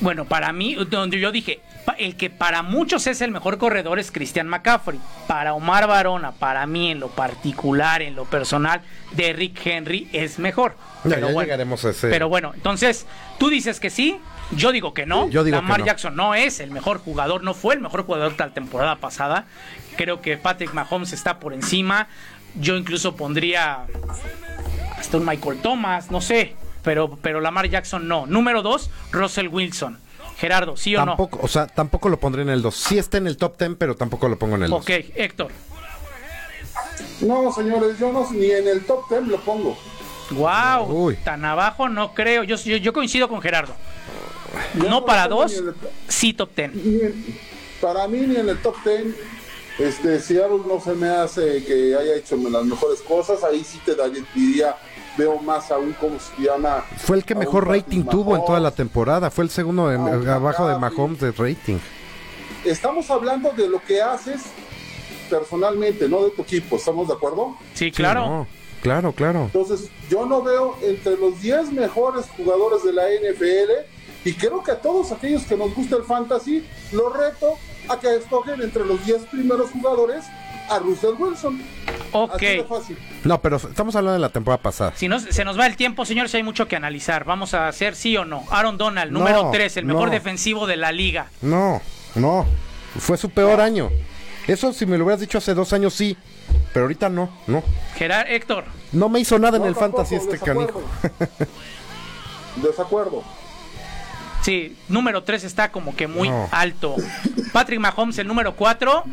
Bueno, para mí, donde yo dije, el que para muchos es el mejor corredor es Christian McCaffrey. Para Omar Barona, para mí en lo particular, en lo personal, Derrick Henry es mejor. Ya, Pero ya bueno, llegaremos a ese. Pero bueno, entonces, tú dices que sí. Yo digo que no. Yo digo Lamar que no. Jackson no es el mejor jugador, no fue el mejor jugador de la temporada pasada. Creo que Patrick Mahomes está por encima. Yo incluso pondría hasta un Michael Thomas, no sé. Pero, pero Lamar Jackson no. Número dos, Russell Wilson. Gerardo, ¿sí o Tampoco, o sea, tampoco lo pondré en el 2. Sí está en el top 10, pero tampoco lo pongo en el no? 2. Ok, Héctor. No, señores, yo no ni en el top 10 lo pongo. Wow, Uy. tan abajo no creo. Yo, yo, yo coincido con Gerardo. No para dos, sí top ten. para mí ni en el top 10 este Seattle no se me hace que haya hecho las mejores cosas ahí sí te diría veo más aún cómo se llama Fue el que mejor rating tuvo en toda la temporada. Fue el segundo un abajo de. Mahomes de rating. estamos hablando de lo que haces personalmente no de tu equipo estamos de acuerdo Sí, claro. Sí, no, claro, claro. entonces yo no veo entre los 10 mejores jugadores de la NFL y creo que a todos aquellos que nos gusta el fantasy los reto a que escogen entre los 10 primeros jugadores a Russell Wilson Ok. así de fácil No, pero estamos hablando de la temporada pasada. Si no, se nos va el tiempo, señores, hay mucho que analizar. Vamos a hacer sí o no. Aaron Donald, No, número 3, el mejor no. defensivo de la liga. No, no. Fue su peor año. Eso si me lo hubieras dicho hace dos años, sí. Pero ahorita no, no. Gerard Héctor, No me hizo nada en el tampoco, fantasy este desacuerdo. canijo. Desacuerdo. sí, número 3 está como que muy No. alto. Patrick Mahomes, el número 4.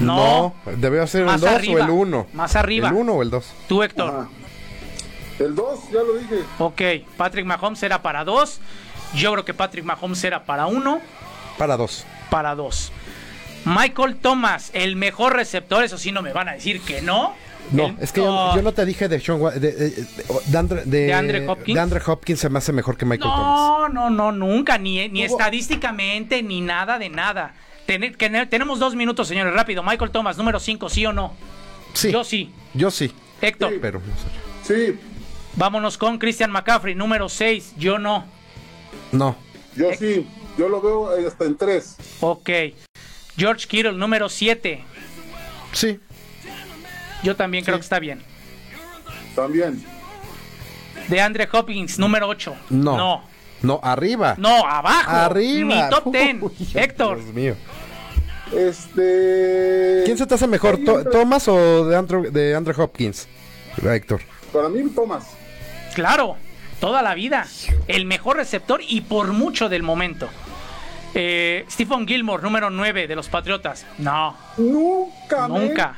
No. Debe ser el Más 2 arriba, o el 1. más arriba. El 1 o el 2. Tú, Héctor. Ajá. El 2, ya lo dije. Ok, Patrick Mahomes era para 2. Yo creo que Patrick Mahomes era para 1. Para 2. Para 2. Michael Thomas, el mejor receptor. Eso sí, no me van a decir que no. No, El- es que yo, Oh, yo no te dije de Sean de, de, de- de Andre, de, ¿De Andre Hopkins? de Andre Hopkins se me hace mejor que Michael Thomas. No, no, no, nunca, ni, ni Hubo- estadísticamente, ni nada de nada. Ten- que ne- tenemos dos minutos, señores, rápido. Michael Thomas, número 5, ¿sí o no? Sí. Yo sí. Yo sí. Héctor, Pero no sé. Sí, vámonos con Christian McCaffrey, número 6, yo no. No. yo sí. Yo lo veo eh, hasta en 3. Ok. George Kittle, número 7. Sí. Yo también creo que está bien. También. De Andre Hopkins, número 8. No. No. No, arriba. No, abajo. Arriba. Ni top 10. Uy, Héctor. Dios mío. Este. ¿Quién se te hace mejor, To- Thomas o de Andre, de Andre Hopkins? Héctor. Para mí, Thomas. Claro, toda la vida. El mejor receptor y por mucho del momento. Eh, Stephen Gilmore, número 9 de los Patriotas. No, Nunca. Nunca.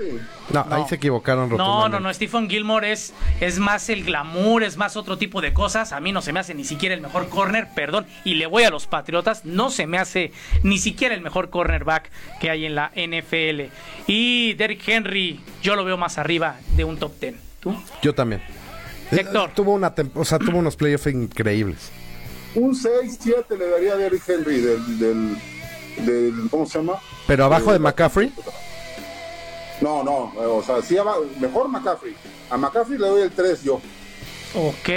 No, No. ahí se equivocaron no, no, no. Stephen Gilmore es, es más el glamour, es más otro tipo de cosas. A mí no se me hace ni siquiera el mejor corner, perdón. Y le voy a los Patriotas. No se me hace ni siquiera el mejor cornerback que hay en la NFL. Y Derrick Henry, yo lo veo más arriba de un top 10. ¿Tú? Yo también. Héctor. Eh, Tuvo una o sea, tuvo unos playoffs increíbles. Un 6-7 le daría a Derrick Henry del, del, del- ¿Cómo se llama? Pero abajo de McCaffrey, No, no. O sea, sí, mejor McCaffrey. A McCaffrey le doy el 3 yo. Ok.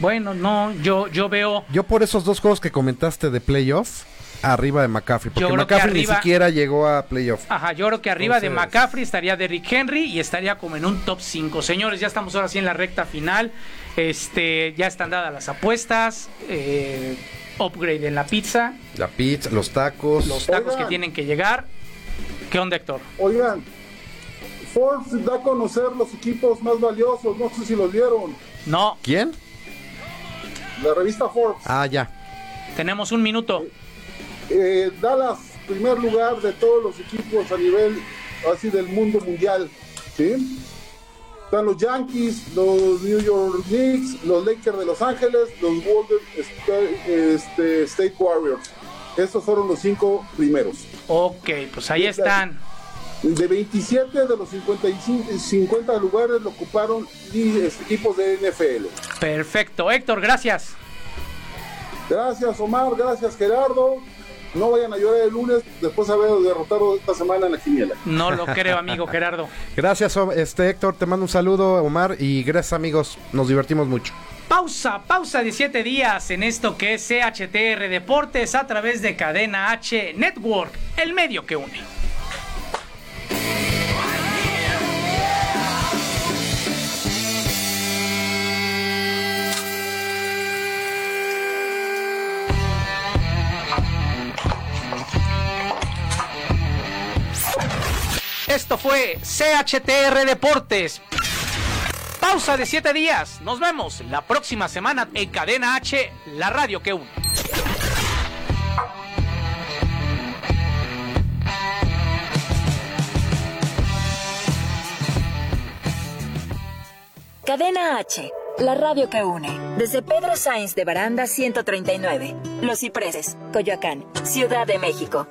Bueno, no, yo, yo veo. yo por esos dos juegos que comentaste de playoff, arriba de McCaffrey. Porque McCaffrey arriba- ni siquiera llegó a playoff. Ajá, yo creo que arriba de McCaffrey estaría Derrick Henry y estaría como en un top 5. Señores, ya estamos ahora sí en la recta final. Este, ya están dadas las apuestas. eh, upgrade en la pizza. La pizza, los tacos. Los tacos que tienen que llegar. ¿Qué onda, Héctor? Oigan, Forbes da a conocer los equipos más valiosos. No sé si los vieron. No, ¿Quién? La revista Forbes. Ah, ya. tenemos un minuto. Eh, Dallas, primer lugar de todos los equipos a nivel así del mundo mundial. ¿sí? Están los Yankees, los New York Knicks, los Lakers de Los Ángeles, los Golden Sta- este, State Warriors. Estos fueron los cinco primeros. Ok, pues ahí están. De 27 de los 55, 50 lugares lo ocuparon este, equipos de NFL. Perfecto. Héctor, gracias. Gracias Omar, gracias Gerardo. No vayan a llorar el lunes después de haber derrotado esta semana en la quiniela. No lo creo, amigo Gerardo. Gracias, este Héctor. Te mando un saludo, Omar. Y gracias, amigos. Nos divertimos mucho. Pausa, pausa de 7 días en esto que es CHTR Deportes a través de Cadena H Network, el medio que une. Esto fue CHTR Deportes. Pausa de 7 días. Nos vemos la próxima semana en Cadena H, la radio que une. Cadena H, la radio que une. Desde Pedro Sainz de Baranda 139, Los Cipreses, Coyoacán, Ciudad de México.